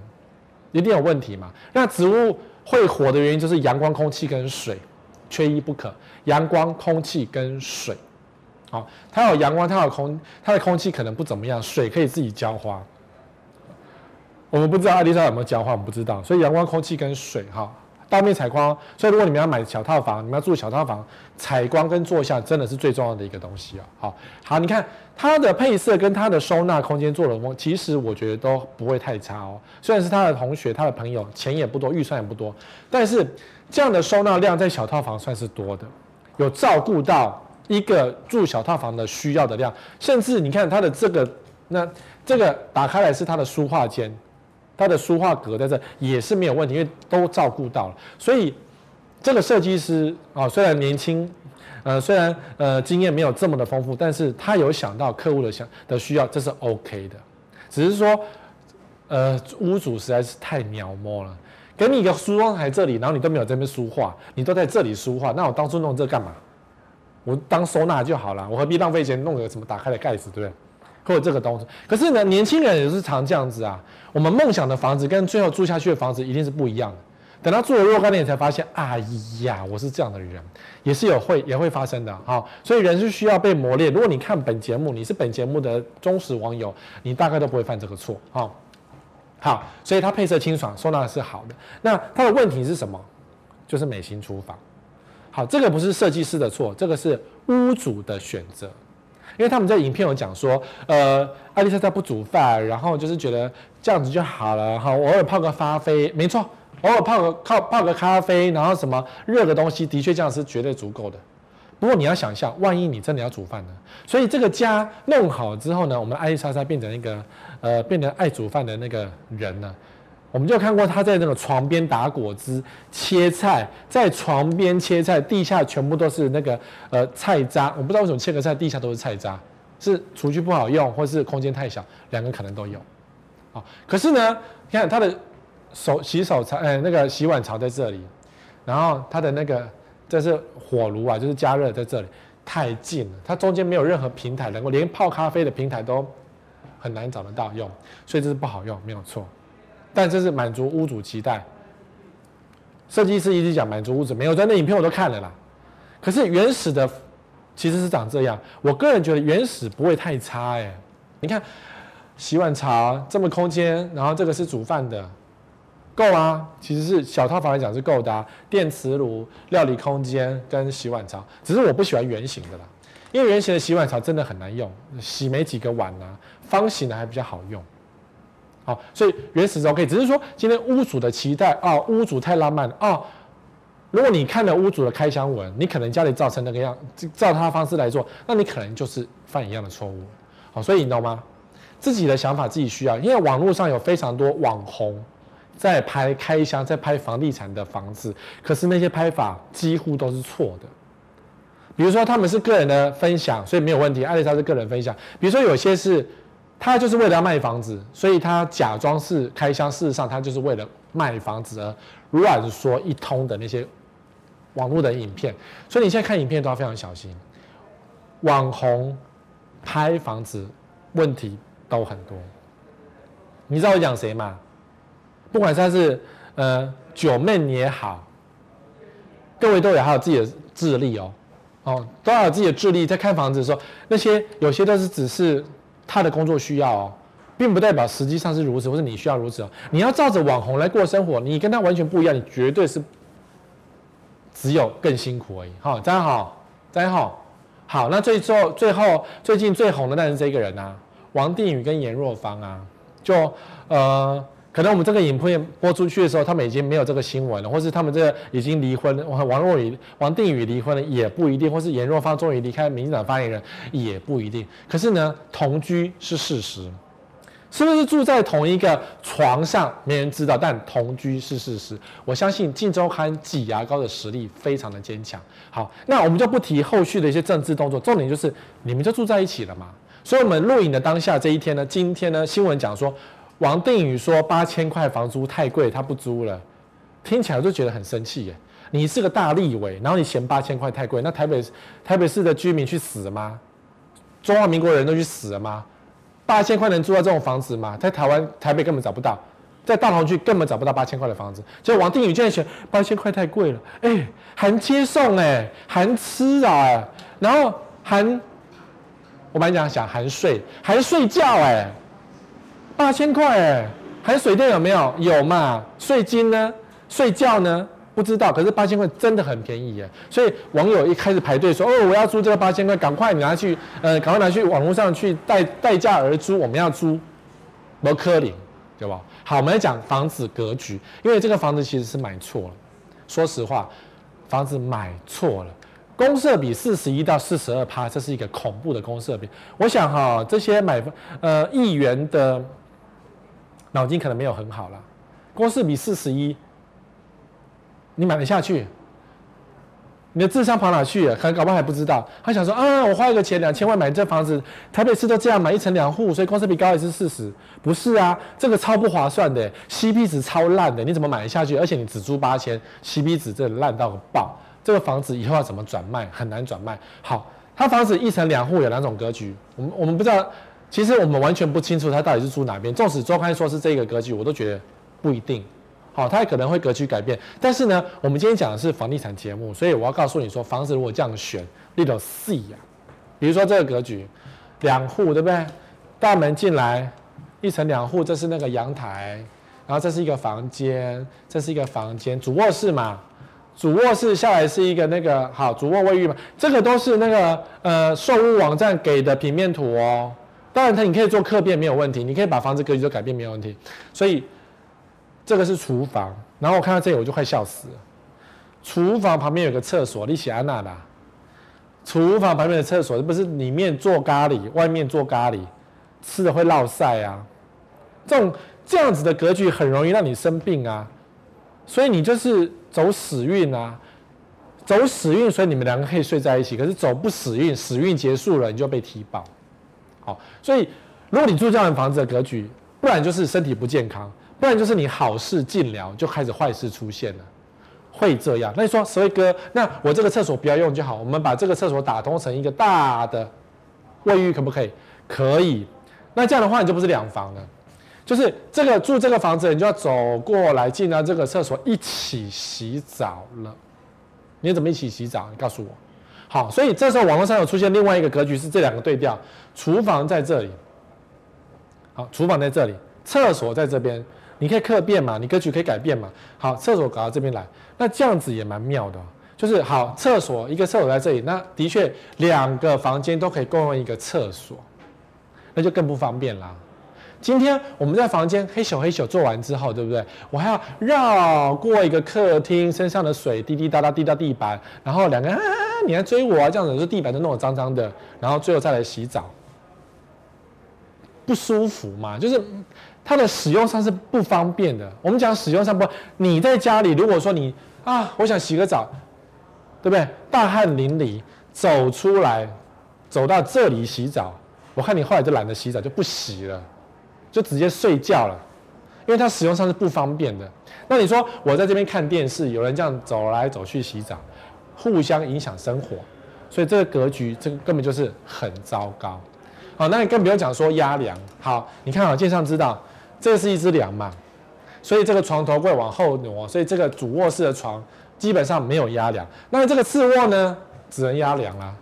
一定有问题嘛。那植物会活的原因就是阳光、空气跟水，缺一不可。阳光、空气跟水，好，它有阳光，它有空，它的空气可能不怎么样，水可以自己浇花。我们不知道艾丽莎有没有浇花，我们不知道，所以阳光、空气跟水哈，大面采光。所以如果你们要买小套房，你们要住小套房，采光跟坐向真的是最重要的一个东西啊。好，好，你看它的配色跟它的收纳空间做的，其实我觉得都不会太差哦。虽然是他的同学、他的朋友，钱也不多，预算也不多，但是这样的收纳量在小套房算是多的，有照顾到一个住小套房的需要的量。甚至你看它的这个，那这个打开来是它的书画间，它的书画格在这也是没有问题，因为都照顾到了。所以这个设计师啊，虽然年轻。呃，虽然呃经验没有这么的丰富，但是他有想到客户的想的需要，这是 OK 的。只是说，呃，屋主实在是太鸟摸了，给你一个梳妆台这里，然后你都没有这边书画，你都在这里书画，那我当初弄这干嘛？我当收纳就好了，我何必浪费钱弄个什么打开的盖子，对不对？或者这个东西。可是呢，年轻人也是常这样子啊。我们梦想的房子跟最后住下去的房子一定是不一样的。等他住了若干年，才发现，哎呀，我是这样的人，也是有会也会发生的哈。所以人是需要被磨练。如果你看本节目，你是本节目的忠实网友，你大概都不会犯这个错哈。好，所以它配色清爽，收纳是好的。那它的问题是什么？就是美型厨房。好，这个不是设计师的错，这个是屋主的选择，因为他们在影片有讲说，呃，艾丽莎莎不煮饭，然后就是觉得这样子就好了哈，偶尔泡个咖啡，没错。偶尔泡个泡泡个咖啡，然后什么热的东西，的确这样是绝对足够的。不过你要想象，万一你真的要煮饭呢？所以这个家弄好之后呢，我们艾丽莎莎变成一个呃，变成爱煮饭的那个人呢。我们就看过他在那个床边打果汁、切菜，在床边切菜，地下全部都是那个呃菜渣。我不知道为什么切个菜地下都是菜渣，是厨具不好用，或是空间太小，两个可能都有。好，可是呢，你看他的。手洗手槽，哎，那个洗碗槽在这里，然后它的那个这是火炉啊，就是加热在这里，太近了，它中间没有任何平台，能够连泡咖啡的平台都很难找得到用，所以这是不好用，没有错。但这是满足屋主期待，设计师一直讲满足屋主，没有在那影片我都看了啦。可是原始的其实是长这样，我个人觉得原始不会太差哎，你看洗碗槽这么空间，然后这个是煮饭的。够啊，其实是小套房来讲是够的啊，电磁炉、料理空间跟洗碗槽，只是我不喜欢圆形的啦，因为圆形的洗碗槽真的很难用，洗没几个碗啊，方形的还比较好用。好，所以原始是 OK，只是说今天屋主的期待啊，屋主太浪漫了啊。如果你看了屋主的开箱文，你可能家里造成那个样，照他的方式来做，那你可能就是犯一样的错误。好，所以你懂吗？自己的想法自己需要，因为网络上有非常多网红。在拍开箱，在拍房地产的房子，可是那些拍法几乎都是错的。比如说他们是个人的分享，所以没有问题。艾丽莎是个人分享。比如说有些是，他就是为了要卖房子，所以他假装是开箱，事实上他就是为了卖房子而乱说一通的那些网络的影片。所以你现在看影片都要非常小心，网红拍房子问题都很多。你知道我讲谁吗？不管他是呃九妹也好，各位都有还有自己的智力哦，哦，都要有自己的智力在看房子的时候，那些有些都是只是他的工作需要哦，并不代表实际上是如此，或是你需要如此哦。你要照着网红来过生活，你跟他完全不一样，你绝对是只有更辛苦而已。好，大家好，大家好，好，那最后最后最近最红的那是这个人啊，王定宇跟颜若芳啊，就呃。可能我们这个影片播出去的时候，他们已经没有这个新闻了，或是他们这已经离婚了，王若雨、王定宇离婚了也不一定，或是颜若芳终于离开民进党发言人也不一定。可是呢，同居是事实，是不是住在同一个床上没人知道，但同居是事实。我相信《镜周刊》挤牙膏的实力非常的坚强。好，那我们就不提后续的一些政治动作，重点就是你们就住在一起了嘛。所以我们录影的当下这一天呢，今天呢新闻讲说。王定宇说八千块房租太贵，他不租了。听起来我就觉得很生气耶。你是个大立委，然后你嫌八千块太贵，那台北台北市的居民去死了吗？中华民国人都去死了吗？八千块能租到这种房子吗？在台湾台北根本找不到，在大同区根本找不到八千块的房子。结果王定宇竟然嫌八千块太贵了，哎、欸，含接送哎，含吃啊，然后含我本来讲想含睡，含睡觉哎。八千块哎，含水电有没有？有嘛？税金呢？睡觉呢？不知道，可是八千块真的很便宜耶，所以网友一开始排队说：“哦，我要租这个八千块，赶快拿去，呃，赶快拿去网络上去代代价而租，我们要租，摩柯林，对吧？”好，我们来讲房子格局，因为这个房子其实是买错了。说实话，房子买错了，公设比四十一到四十二趴，这是一个恐怖的公设比。我想哈，这些买呃议员的脑筋可能没有很好了，公设比四十一，你买得下去？你的智商跑哪去了？可能搞不好还不知道。他想说啊，我花一个钱两千万买这房子，台北市都这样买一层两户，所以公司比高也是事实。不是啊，这个超不划算的，CP 值超烂的，你怎么买得下去？而且你只租八千，CP 值这烂到个爆。这个房子以后要怎么转卖？很难转卖。好，他房子一层两户有两种格局，我们我们不知道，其实我们完全不清楚他到底是住哪边。纵使周刊说是这个格局，我都觉得不一定。好，它也可能会格局改变，但是呢，我们今天讲的是房地产节目，所以我要告诉你说，房子如果这样选，你都 C 呀。比如说这个格局，两户对不对？大门进来，一层两户，这是那个阳台，然后这是一个房间，这是一个房间，主卧室嘛，主卧室下来是一个那个好主卧卫浴嘛，这个都是那个呃售屋网站给的平面图哦。当然，它你可以做客变没有问题，你可以把房子格局都改变没有问题，所以。这个是厨房，然后我看到这里我就快笑死了。厨房旁边有个厕所，你写安娜啦。厨房旁边的厕所，不是里面做咖喱，外面做咖喱，吃的会落晒啊。这种这样子的格局很容易让你生病啊。所以你就是走死运啊，走死运，所以你们两个可以睡在一起。可是走不死运，死运结束了，你就被踢爆。好，所以如果你住这样的房子的格局，不然就是身体不健康。不然就是你好事尽了，就开始坏事出现了，会这样。那你说，所以哥，那我这个厕所不要用就好，我们把这个厕所打通成一个大的卫浴，可不可以？可以。那这样的话，你就不是两房了，就是这个住这个房子，你就要走过来进到这个厕所一起洗澡了。你怎么一起洗澡？你告诉我。好，所以这时候网络上有出现另外一个格局，是这两个对调，厨房在这里。好，厨房在这里，厕所在这边。你可以客变嘛，你格局可以改变嘛。好，厕所搞到这边来，那这样子也蛮妙的，就是好，厕所一个厕所在这里，那的确两个房间都可以共用一个厕所，那就更不方便啦。今天我们在房间嘿咻嘿咻做完之后，对不对？我还要绕过一个客厅，身上的水滴滴答答滴到地板，然后两个人啊，你来追我啊，这样子就地板都弄得脏脏的，然后最后再来洗澡，不舒服嘛，就是。它的使用上是不方便的。我们讲使用上不，你在家里如果说你啊，我想洗个澡，对不对？大汗淋漓，走出来，走到这里洗澡，我看你后来就懒得洗澡，就不洗了，就直接睡觉了，因为它使用上是不方便的。那你说我在这边看电视，有人这样走来走去洗澡，互相影响生活，所以这个格局，这个根本就是很糟糕。好，那你更不用讲说压梁。好，你看好，建商知道。这是一只梁嘛，所以这个床头柜往后挪，所以这个主卧室的床基本上没有压梁。那这个次卧呢，只能压梁啦，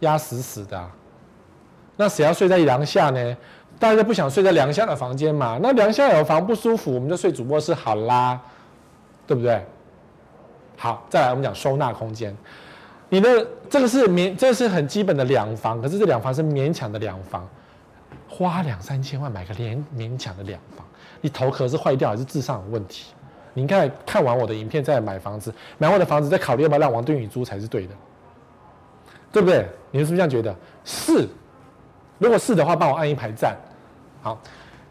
压死死的。那谁要睡在梁下呢？大家不想睡在梁下的房间嘛？那梁下有房不舒服，我们就睡主卧室好啦，对不对？好，再来我们讲收纳空间。你的这个是勉，这是很基本的两房，可是这两房是勉强的两房。花两三千万买个连勉强的两房，你头壳是坏掉还是智商有问题？你应该看完我的影片再买房子，买我的房子再考虑要不要让王对宇租才是对的，对不对？你是不是这样觉得？是，如果是的话，帮我按一排赞。好，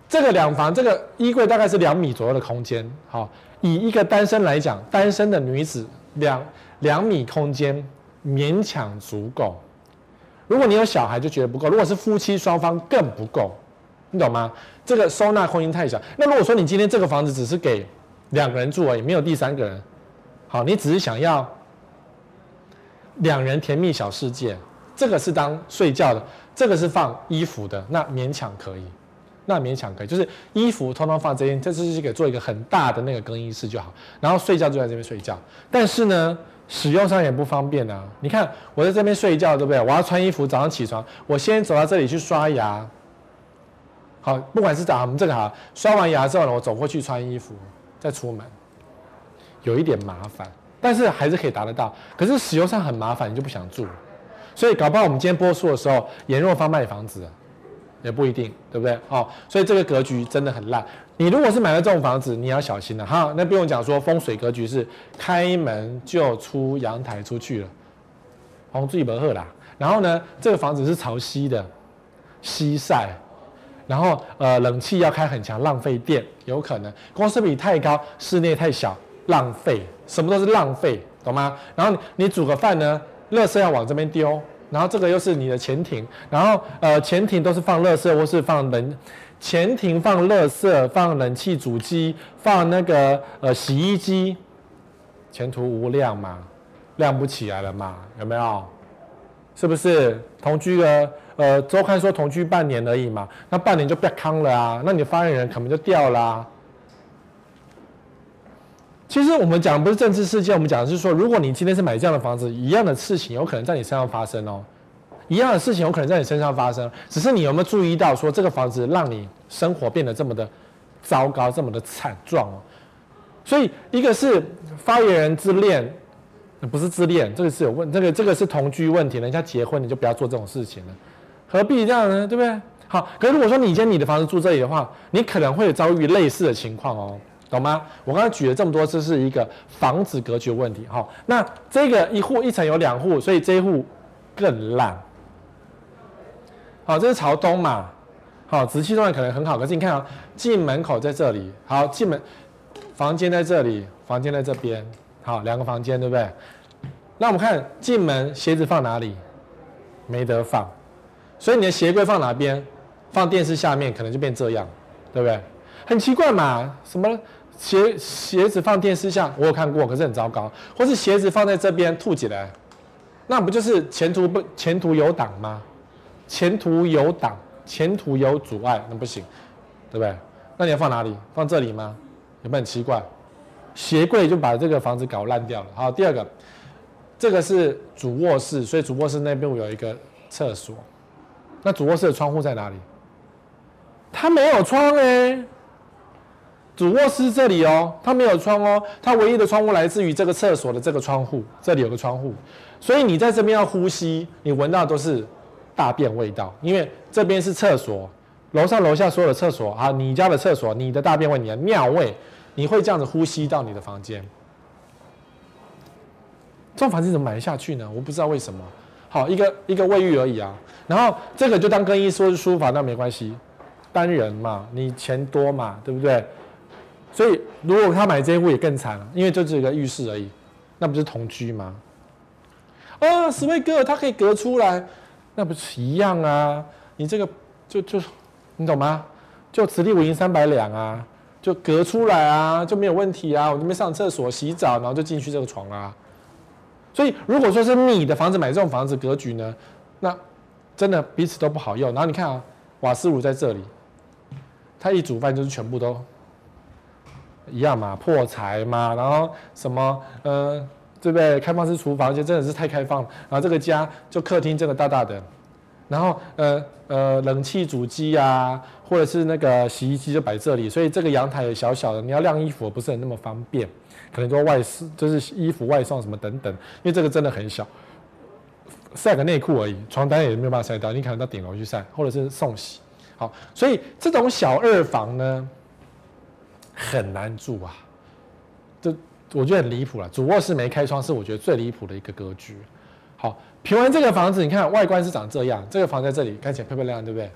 这个两房，这个衣柜大概是两米左右的空间。好，以一个单身来讲，单身的女子两两米空间勉强足够。如果你有小孩就觉得不够，如果是夫妻双方更不够，你懂吗？这个收纳空间太小。那如果说你今天这个房子只是给两个人住而已，没有第三个人，好，你只是想要两人甜蜜小世界，这个是当睡觉的，这个是放衣服的，那勉强可以，那勉强可以，就是衣服通通放这边，这就是给做一个很大的那个更衣室就好，然后睡觉就在这边睡觉。但是呢，使用上也不方便啊！你看我在这边睡觉，对不对？我要穿衣服，早上起床，我先走到这里去刷牙。好，不管是找我们这个好，刷完牙之后呢，我走过去穿衣服，再出门。有一点麻烦，但是还是可以达得到。可是使用上很麻烦，你就不想住。所以搞不好我们今天播出的时候，颜若芳卖房子，也不一定，对不对？哦，所以这个格局真的很烂。你如果是买了这种房子，你要小心了哈。那不用讲说风水格局是开门就出阳台出去了，红最不好啦。然后呢，这个房子是朝西的，西晒。然后呃，冷气要开很强，浪费电，有可能。公司比太高，室内太小，浪费，什么都是浪费，懂吗？然后你你煮个饭呢，垃圾要往这边丢，然后这个又是你的前庭，然后呃，前庭都是放垃圾或是放冷，前庭放垃圾，放冷气主机，放那个呃洗衣机，前途无量嘛，亮不起来了嘛，有没有？是不是同居了？呃，周刊说同居半年而已嘛，那半年就变康了啊，那你的发言人可能就掉啦、啊。其实我们讲的不是政治事件，我们讲的是说，如果你今天是买这样的房子，一样的事情有可能在你身上发生哦，一样的事情有可能在你身上发生，只是你有没有注意到说这个房子让你生活变得这么的糟糕，这么的惨状哦。所以一个是发言人自恋。不是自恋，这个是有问，这个这个是同居问题，人家结婚你就不要做这种事情了，何必这样呢？对不对？好，可是如果说你今天你的房子住这里的话，你可能会遭遇类似的情况哦，懂吗？我刚才举了这么多，这是一个房子格局问题。好，那这个一户一层有两户，所以这一户更烂。好，这是朝东嘛？好，紫气状可能很好，可是你看啊，进门口在这里，好，进门房间在这里，房间在这边。好，两个房间，对不对？那我们看进门，鞋子放哪里？没得放，所以你的鞋柜放哪边？放电视下面，可能就变这样，对不对？很奇怪嘛，什么鞋鞋子放电视下，我有看过，可是很糟糕。或是鞋子放在这边吐起来，那不就是前途不前途有挡吗？前途有挡，前途有阻碍，那不行，对不对？那你要放哪里？放这里吗？有没有很奇怪？鞋柜就把这个房子搞烂掉了。好，第二个，这个是主卧室，所以主卧室那边有一个厕所。那主卧室的窗户在哪里？它没有窗哎。主卧室这里哦，它没有窗哦，它唯一的窗户来自于这个厕所的这个窗户，这里有个窗户，所以你在这边要呼吸，你闻到都是大便味道，因为这边是厕所，楼上楼下所有的厕所啊，你家的厕所，你的大便味，你的尿味。你会这样子呼吸到你的房间，这种房子怎么买得下去呢？我不知道为什么。好，一个一个卫浴而已啊，然后这个就当更衣室是书房，那没关系，单人嘛，你钱多嘛，对不对？所以如果他买这一户也更惨了，因为就只有一个浴室而已，那不是同居吗？啊，史威哥，他可以隔出来，那不是一样啊？你这个就就你懂吗？就此地无银三百两啊。就隔出来啊，就没有问题啊。我这边上厕所、洗澡，然后就进去这个床、啊。所以，如果说是你的房子买这种房子格局呢，那真的彼此都不好用。然后你看啊，瓦斯炉在这里，他一煮饭就是全部都一样嘛，破财嘛。然后什么，呃，对不对？开放式厨房就真的是太开放。然后这个家就客厅这个大大的。然后呃呃，冷气主机啊，或者是那个洗衣机就摆这里，所以这个阳台也小小的，你要晾衣服不是很那么方便，可能就外送就是衣服外送什么等等，因为这个真的很小，晒个内裤而已，床单也没有办法晒到，你可能到顶楼去晒，或者是送洗。好，所以这种小二房呢很难住啊，这我觉得很离谱了。主卧室没开窗是我觉得最离谱的一个格局。好，评完这个房子，你看外观是长这样，这个房在这里看起来漂漂亮亮，对不对？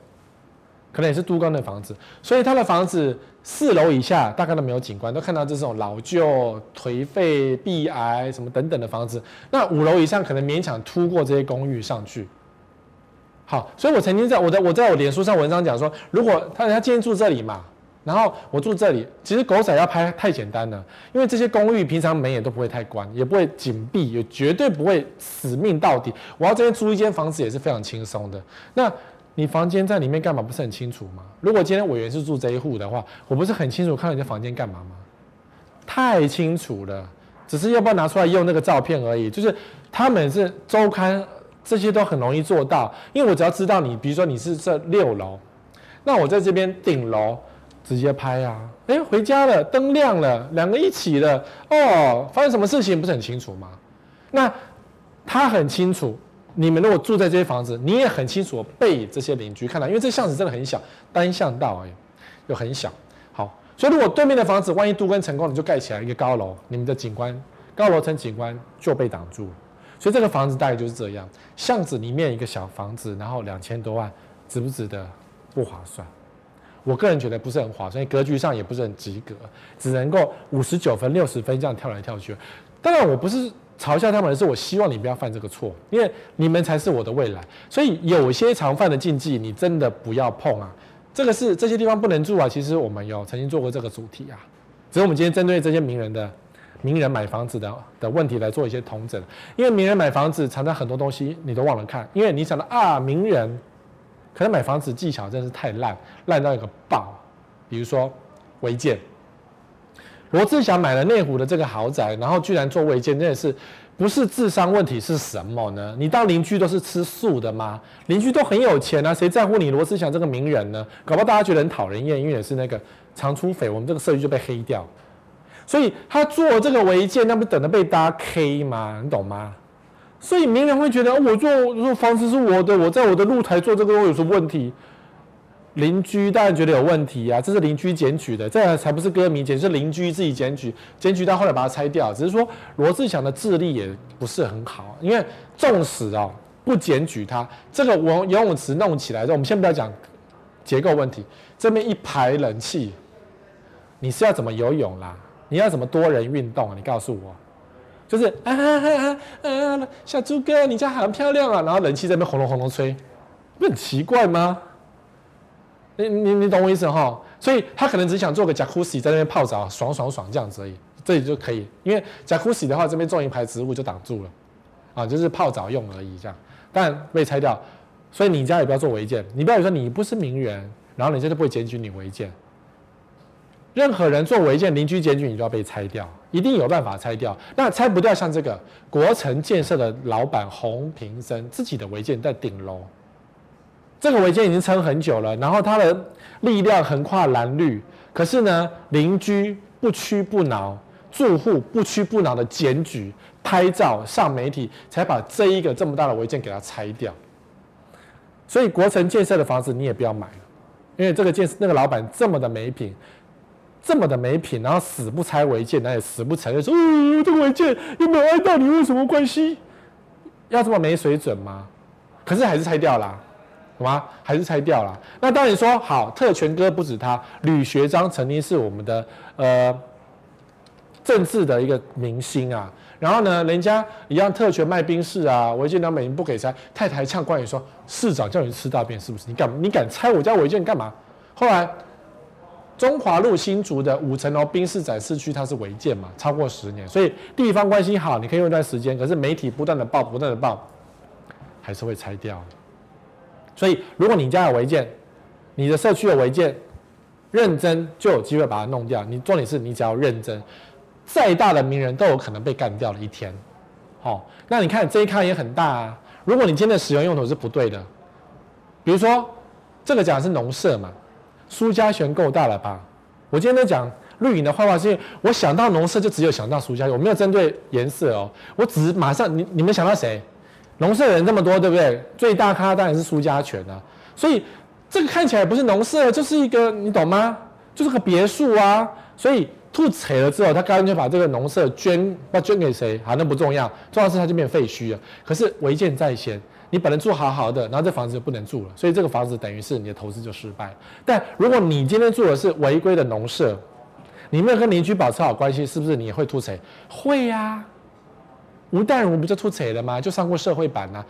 可能也是都更的房子，所以他的房子四楼以下大概都没有景观，都看到这种老旧、颓废、壁癌什么等等的房子。那五楼以上可能勉强突过这些公寓上去。好，所以我曾经在我在我在我脸书上文章讲说，如果他他今天住这里嘛。然后我住这里，其实狗仔要拍太简单了，因为这些公寓平常门也都不会太关，也不会紧闭，也绝对不会死命到底。我要这边租一间房子也是非常轻松的。那你房间在里面干嘛？不是很清楚吗？如果今天委员是住这一户的话，我不是很清楚看到你的房间干嘛吗？太清楚了，只是要不要拿出来用那个照片而已。就是他们是周刊，这些都很容易做到，因为我只要知道你，比如说你是这六楼，那我在这边顶楼。直接拍啊！哎，回家了，灯亮了，两个一起了，哦，发生什么事情不是很清楚吗？那他很清楚，你们如果住在这些房子，你也很清楚被这些邻居看到，因为这巷子真的很小，单向道而已，又很小。好，所以如果对面的房子万一都更成功你，就盖起来一个高楼，你们的景观高楼层景观就被挡住了。所以这个房子大概就是这样，巷子里面一个小房子，然后两千多万，值不值得？不划算。我个人觉得不是很划算，格局上也不是很及格，只能够五十九分、六十分这样跳来跳去。当然，我不是嘲笑他们，而是我希望你不要犯这个错，因为你们才是我的未来。所以有些常犯的禁忌，你真的不要碰啊。这个是这些地方不能住啊。其实我们有曾经做过这个主题啊，只是我们今天针对这些名人的名人买房子的的问题来做一些统整。因为名人买房子，常常很多东西你都忘了看，因为你想到啊，名人。可能买房子技巧真是太烂，烂到一个爆。比如说违建，罗志祥买了内湖的这个豪宅，然后居然做违建，真的是不是智商问题是什么呢？你当邻居都是吃素的吗？邻居都很有钱啊，谁在乎你罗志祥这个名人呢？搞不好大家觉得很讨人厌，因为也是那个常出匪，我们这个社区就被黑掉。所以他做这个违建，那不等着被大家 K 吗？你懂吗？所以名人会觉得，我做做房子是我的，我在我的露台做这个会有什么问题？邻居当然觉得有问题啊，这是邻居检举的，这才不是歌迷检举，是邻居自己检举，检举到后来把它拆掉。只是说罗志祥的智力也不是很好，因为纵使啊不检举他，这个我游泳池弄起来，我们先不要讲结构问题，这边一排冷气，你是要怎么游泳啦？你要怎么多人运动啊？你告诉我。就是啊啊啊啊啊！小猪哥，你家好漂亮啊！然后冷气在那边轰隆轰隆吹，不很奇怪吗？你你你懂我意思哈？所以他可能只想做个 Jacuzzi 在那边泡澡，爽爽爽这样子而已，这里就可以。因为 Jacuzzi 的话，这边种一排植物就挡住了，啊，就是泡澡用而已这样。但被拆掉，所以你家也不要做违建。你不要说你不是名人，然后人家就不会检举你违建。任何人做违建，邻居检举你就要被拆掉，一定有办法拆掉。那拆不掉，像这个国城建设的老板洪平生自己的违建在顶楼，这个违建已经撑很久了，然后他的力量横跨蓝绿，可是呢，邻居不屈不挠，住户不屈不挠的检举、拍照上媒体，才把这一个这么大的违建给它拆掉。所以国城建设的房子你也不要买了，因为这个建那个老板这么的没品。这么的没品，然后死不拆违建，那也死不承认说，哦，这个违建又没有碍到你，有什么关系？要这么没水准吗？可是还是拆掉了，好吗？还是拆掉了。那当然说好，特权哥不止他，吕学章曾经是我们的呃政治的一个明星啊。然后呢，人家一样特权卖宾士啊，违建两百年不给拆，太太呛官员说，市长叫你吃大便是不是？你敢你敢拆我家违建干嘛？后来。中华路新竹的五层楼宾士展示区，它是违建嘛，超过十年，所以地方关系好，你可以用一段时间。可是媒体不断的报，不断的报，还是会拆掉。所以如果你家有违建，你的社区有违建，认真就有机会把它弄掉。你重点是你只要认真，再大的名人都有可能被干掉的一天。好，那你看这一看也很大啊。如果你今天的使用用途是不对的，比如说这个讲的是农舍嘛。苏家权够大了吧？我今天在讲绿营的坏话，是因为我想到农舍就只有想到苏家权，我没有针对颜色哦，我只是马上你你们想到谁？农舍人这么多，对不对？最大咖当然是苏家权啊，所以这个看起来不是农舍，就是一个你懂吗？就是个别墅啊，所以吐扯了之后，他干脆把这个农舍捐，要捐给谁？好，那不重要，重要是它就变废墟了。可是违建在先。你本来住好好的，然后这房子就不能住了，所以这个房子等于是你的投资就失败。但如果你今天住的是违规的农舍，你没有跟邻居保持好关系，是不是你也会吐槽？会呀、啊，吴淡如不就吐槽了吗？就上过社会版呐、啊。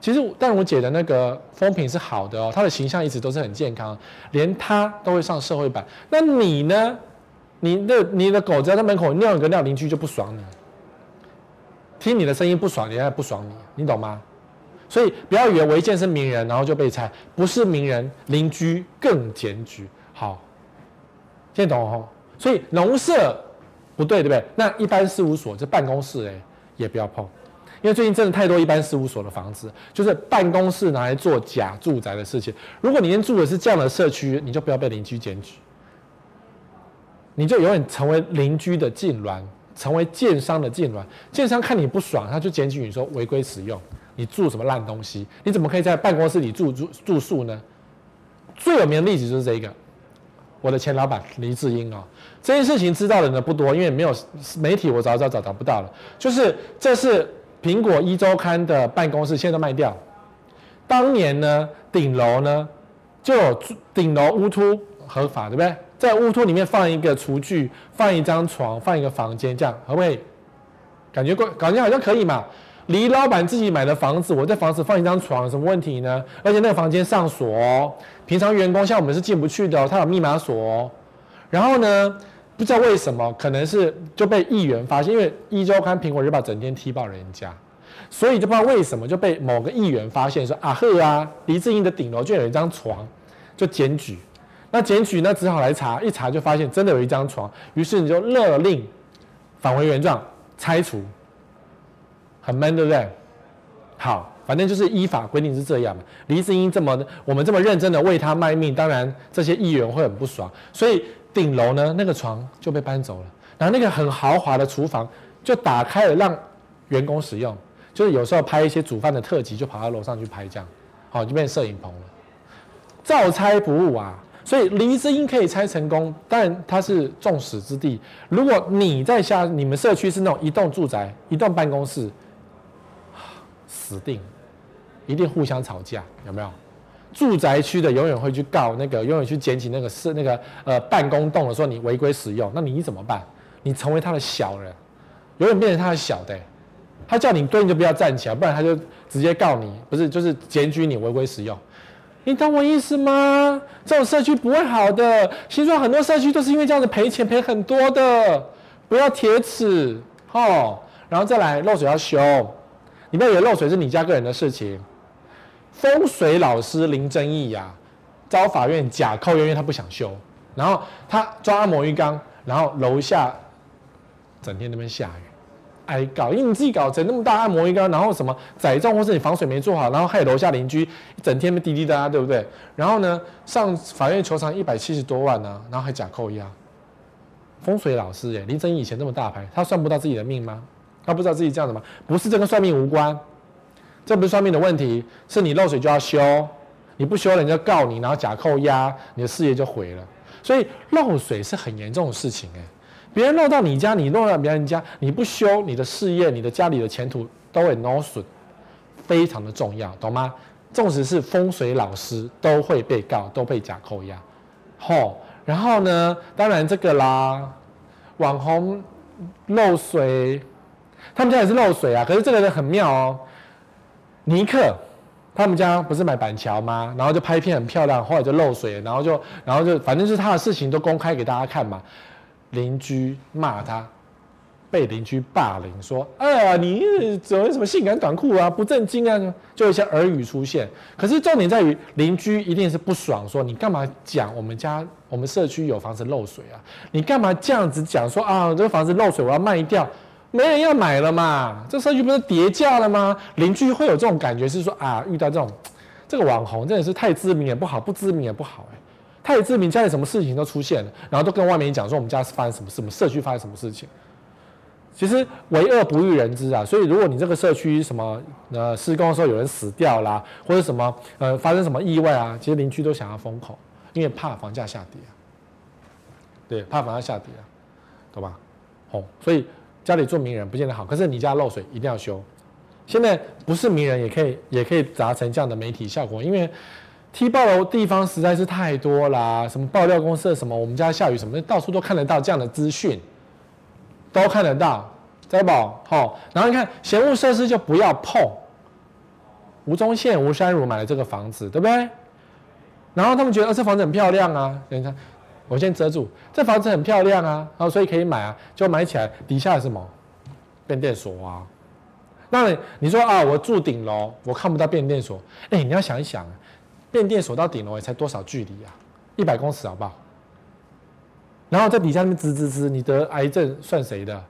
其实淡如姐的那个风评是好的哦，她的形象一直都是很健康，连她都会上社会版。那你呢？你的你的狗在那门口尿一个尿，邻居就不爽你，听你的声音不爽，人家不爽你，你懂吗？所以不要以为违建是名人，然后就被拆，不是名人，邻居更检举。好，听懂哦？所以农舍不对，对不对？那一般事务所，这办公室哎，也不要碰，因为最近真的太多一般事务所的房子，就是办公室拿来做假住宅的事情。如果你今天住的是这样的社区，你就不要被邻居检举。你就永远成为邻居的痉挛，成为建商的痉挛。建商看你不爽，他就检举你说违规使用，你住什么烂东西？你怎么可以在办公室里住住住宿呢？最有名的例子就是这一个，我的前老板黎智英啊。这件事情知道的人呢不多，因为没有媒体，我找找找找不到了。就是这是苹果一周刊的办公室，现在都卖掉。当年呢，顶楼呢就有顶楼屋突合法，对不对？在屋突里面放一个厨具，放一张床，放一个房间，这样可不可以？感觉感觉好像可以嘛。黎老板自己买的房子，我在房子放一张床，什么问题呢？而且那个房间上锁哦，平常员工像我们是进不去的哦，他有密码锁哦。然后呢，不知道为什么，可能是就被议员发现，因为一周刊、苹果日报整天踢爆人家，所以就不知道为什么就被某个议员发现说啊呵啊，黎智英的顶楼就有一张床，就检举。那检举呢，只好来查，一查就发现真的有一张床，于是你就勒令返回原状，拆除，很闷，对不对？好。反正就是依法规定是这样嘛。黎智英这么我们这么认真的为他卖命，当然这些议员会很不爽。所以顶楼呢，那个床就被搬走了，然后那个很豪华的厨房就打开了让员工使用，就是有时候拍一些煮饭的特辑，就跑到楼上去拍这样，好，就变摄影棚了。照拆不误啊，所以黎智英可以拆成功，但他是众矢之的。如果你在下你们社区是那种一栋住宅、一栋办公室，死定。一定互相吵架，有没有？住宅区的永远会去告那个，永远去捡起那个是那个呃办公栋的，说你违规使用，那你怎么办？你成为他的小人，永远变成他的小的，他叫你蹲你就不要站起来，不然他就直接告你，不是就是检举你违规使用。你懂我意思吗？这种社区不会好的。听说很多社区都是因为这样子赔钱赔很多的，不要铁齿哦。然后再来漏水要修，你不要以为漏水是你家个人的事情。风水老师林正义呀、遭法院假扣，因为他不想修，然后他装按摩浴缸，然后楼下整天那边下雨，挨告，因为你自己搞成那么大按摩浴缸，然后什么载重或是你防水没做好，然后害楼下邻居整天滴滴答答，对不对？然后呢，上法院求偿一百七十多万呢、然后还假扣押。风水老师耶，林正义以前那么大牌，他算不到自己的命吗？他不知道自己这样子吗？不是这跟算命无关。这不是算命的问题，是你漏水就要修，你不修人家告你，然后假扣押，你的事业就毁了。所以漏水是很严重的事情哎，别人漏到你家，你漏到别人家，你不修，你的事业、你的家里的前途都会 no 损，非常的重要，懂吗？纵使是风水老师都会被告，都被假扣押。吼，然后呢，当然这个啦，网红漏水，他们家也是漏水啊，可是这个人很妙哦。尼克，他们家不是买板桥吗？然后就拍片很漂亮，后来就漏水，然后就，然后就，反正就是他的事情都公开给大家看嘛。邻居骂他，被邻居霸凌，说：“哎呀，你怎么什么性感短裤啊，不正经啊！”就一些耳语出现。可是重点在于，邻居一定是不爽，说：“你干嘛讲我们家我们社区有房子漏水啊？你干嘛这样子讲？说啊，这个房子漏水，我要卖掉。”没人要买了嘛？这社区不是跌价了吗？邻居会有这种感觉，是说啊，遇到这种这个网红真的是太知名也不好，不知名也不好哎、太知名家里什么事情都出现了，然后都跟外面讲说我们家是发生什么事，我们社区发生什么事情。其实为恶不欲人知啊，所以如果你这个社区什么呃施工的时候有人死掉啦，或者什么呃发生什么意外啊，其实邻居都想要封口，因为怕房价下跌啊。对，怕房价下跌啊，懂吧？哦，所以。家里做名人不见得好，可是你家漏水一定要修。现在不是名人也可以，也可以达成这样的媒体效果，因为踢爆的地方实在是太多啦，什么爆料公司什么，我们家下雨什么，到处都看得到这样的资讯，都看得到，知道不？好，然后你看闲物设施就不要碰。吴宗宪、吴珊如买了这个房子，对不对？然后他们觉得，呃，这房子很漂亮啊，你看。我先遮住，这房子很漂亮啊，然后所以可以买啊，就买起来，底下是什么？变电所啊。那你，你说啊，我住顶楼，我看不到变电所。哎，你要想一想，变电所到顶楼也才多少距离啊？一百公尺好不好？然后在底下那吱吱吱，你得癌症算谁的？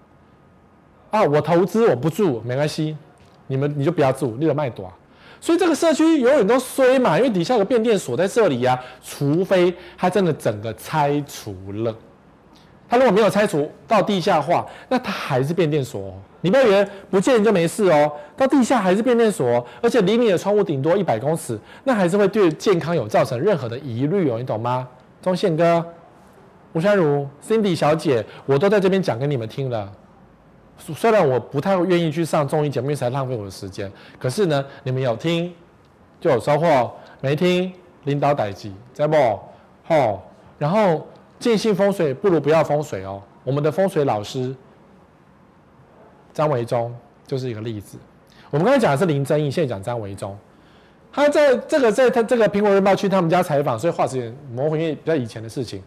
啊，我投资我不住没关系，你们你就不要住，你就卖多。所以这个社区永远都衰嘛，因为底下有个变电所在这里呀、啊，除非它真的整个拆除了，它如果没有拆除到地下化，那它还是变电所。你不要以为不见就没事哦，到地下还是变电所，而且离你的窗户顶多一百公尺，那还是会对健康有造成任何的疑虑哦，你懂吗？钟宪哥、吴山如、Cindy 小姐，我都在这边讲给你们听了。虽然我不太愿意去上综艺节目，因为才浪费我的时间，可是呢，你们有听就有收获，没听领导代志，知道不？好，然后。尽信风水不如不要风水哦。我们的风水老师张维忠就是一个例子。我们刚才讲的是林正义，现在讲张维忠。他在这个在他这个苹果日报去他们家采访，所以话有点模糊，因为比较以前的事情。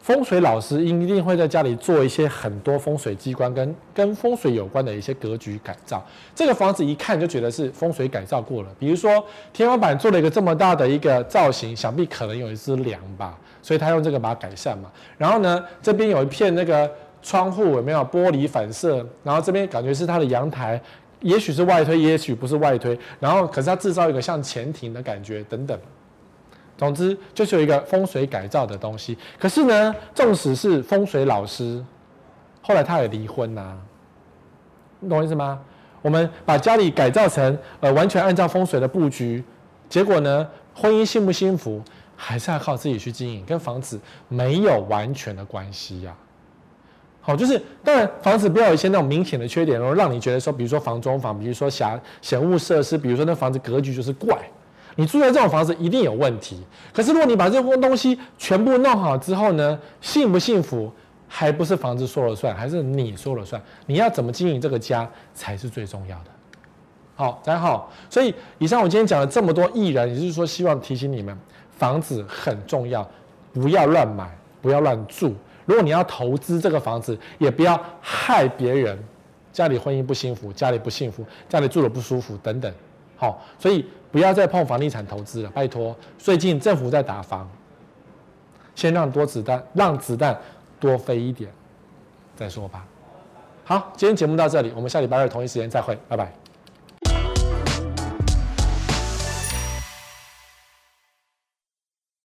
风水老师一定会在家里做一些很多风水机关跟跟风水有关的一些格局改造。这个房子一看就觉得是风水改造过了，比如说天花板做了一个这么大的一个造型，想必可能有一只梁吧。所以他用这个把它改善嘛，然后呢，这边有一片那个窗户有没有玻璃反射？然后这边感觉是它的阳台，也许是外推，也许不是外推。然后可是它制造一个像前庭的感觉等等。总之就是有一个风水改造的东西。可是呢，纵使是风水老师，后来他也离婚呐、你懂我意思吗？我们把家里改造成呃完全按照风水的布局，结果呢，婚姻幸不幸福？还是要靠自己去经营，跟房子没有完全的关系呀、好，就是当然房子不要有一些那种明显的缺点，然后让你觉得说，比如说房中房，比如说狭嫌恶设施，比如说那房子格局就是怪，你住在这种房子一定有问题。可是如果你把这些东西全部弄好之后呢，幸不幸福还不是房子说了算，还是你说了算。你要怎么经营这个家才是最重要的。好，大家好。所以以上我今天讲了这么多艺人，也就是说希望提醒你们。房子很重要，不要乱买，不要乱住。如果你要投资这个房子，也不要害别人，家里婚姻不幸福，家里不幸福，家里住的不舒服等等。好，所以不要再碰房地产投资了，拜托。最近政府在打房，先让多子弹，让子弹多飞一点，再说吧。好，今天节目到这里，我们下礼拜二同一时间再会，拜拜。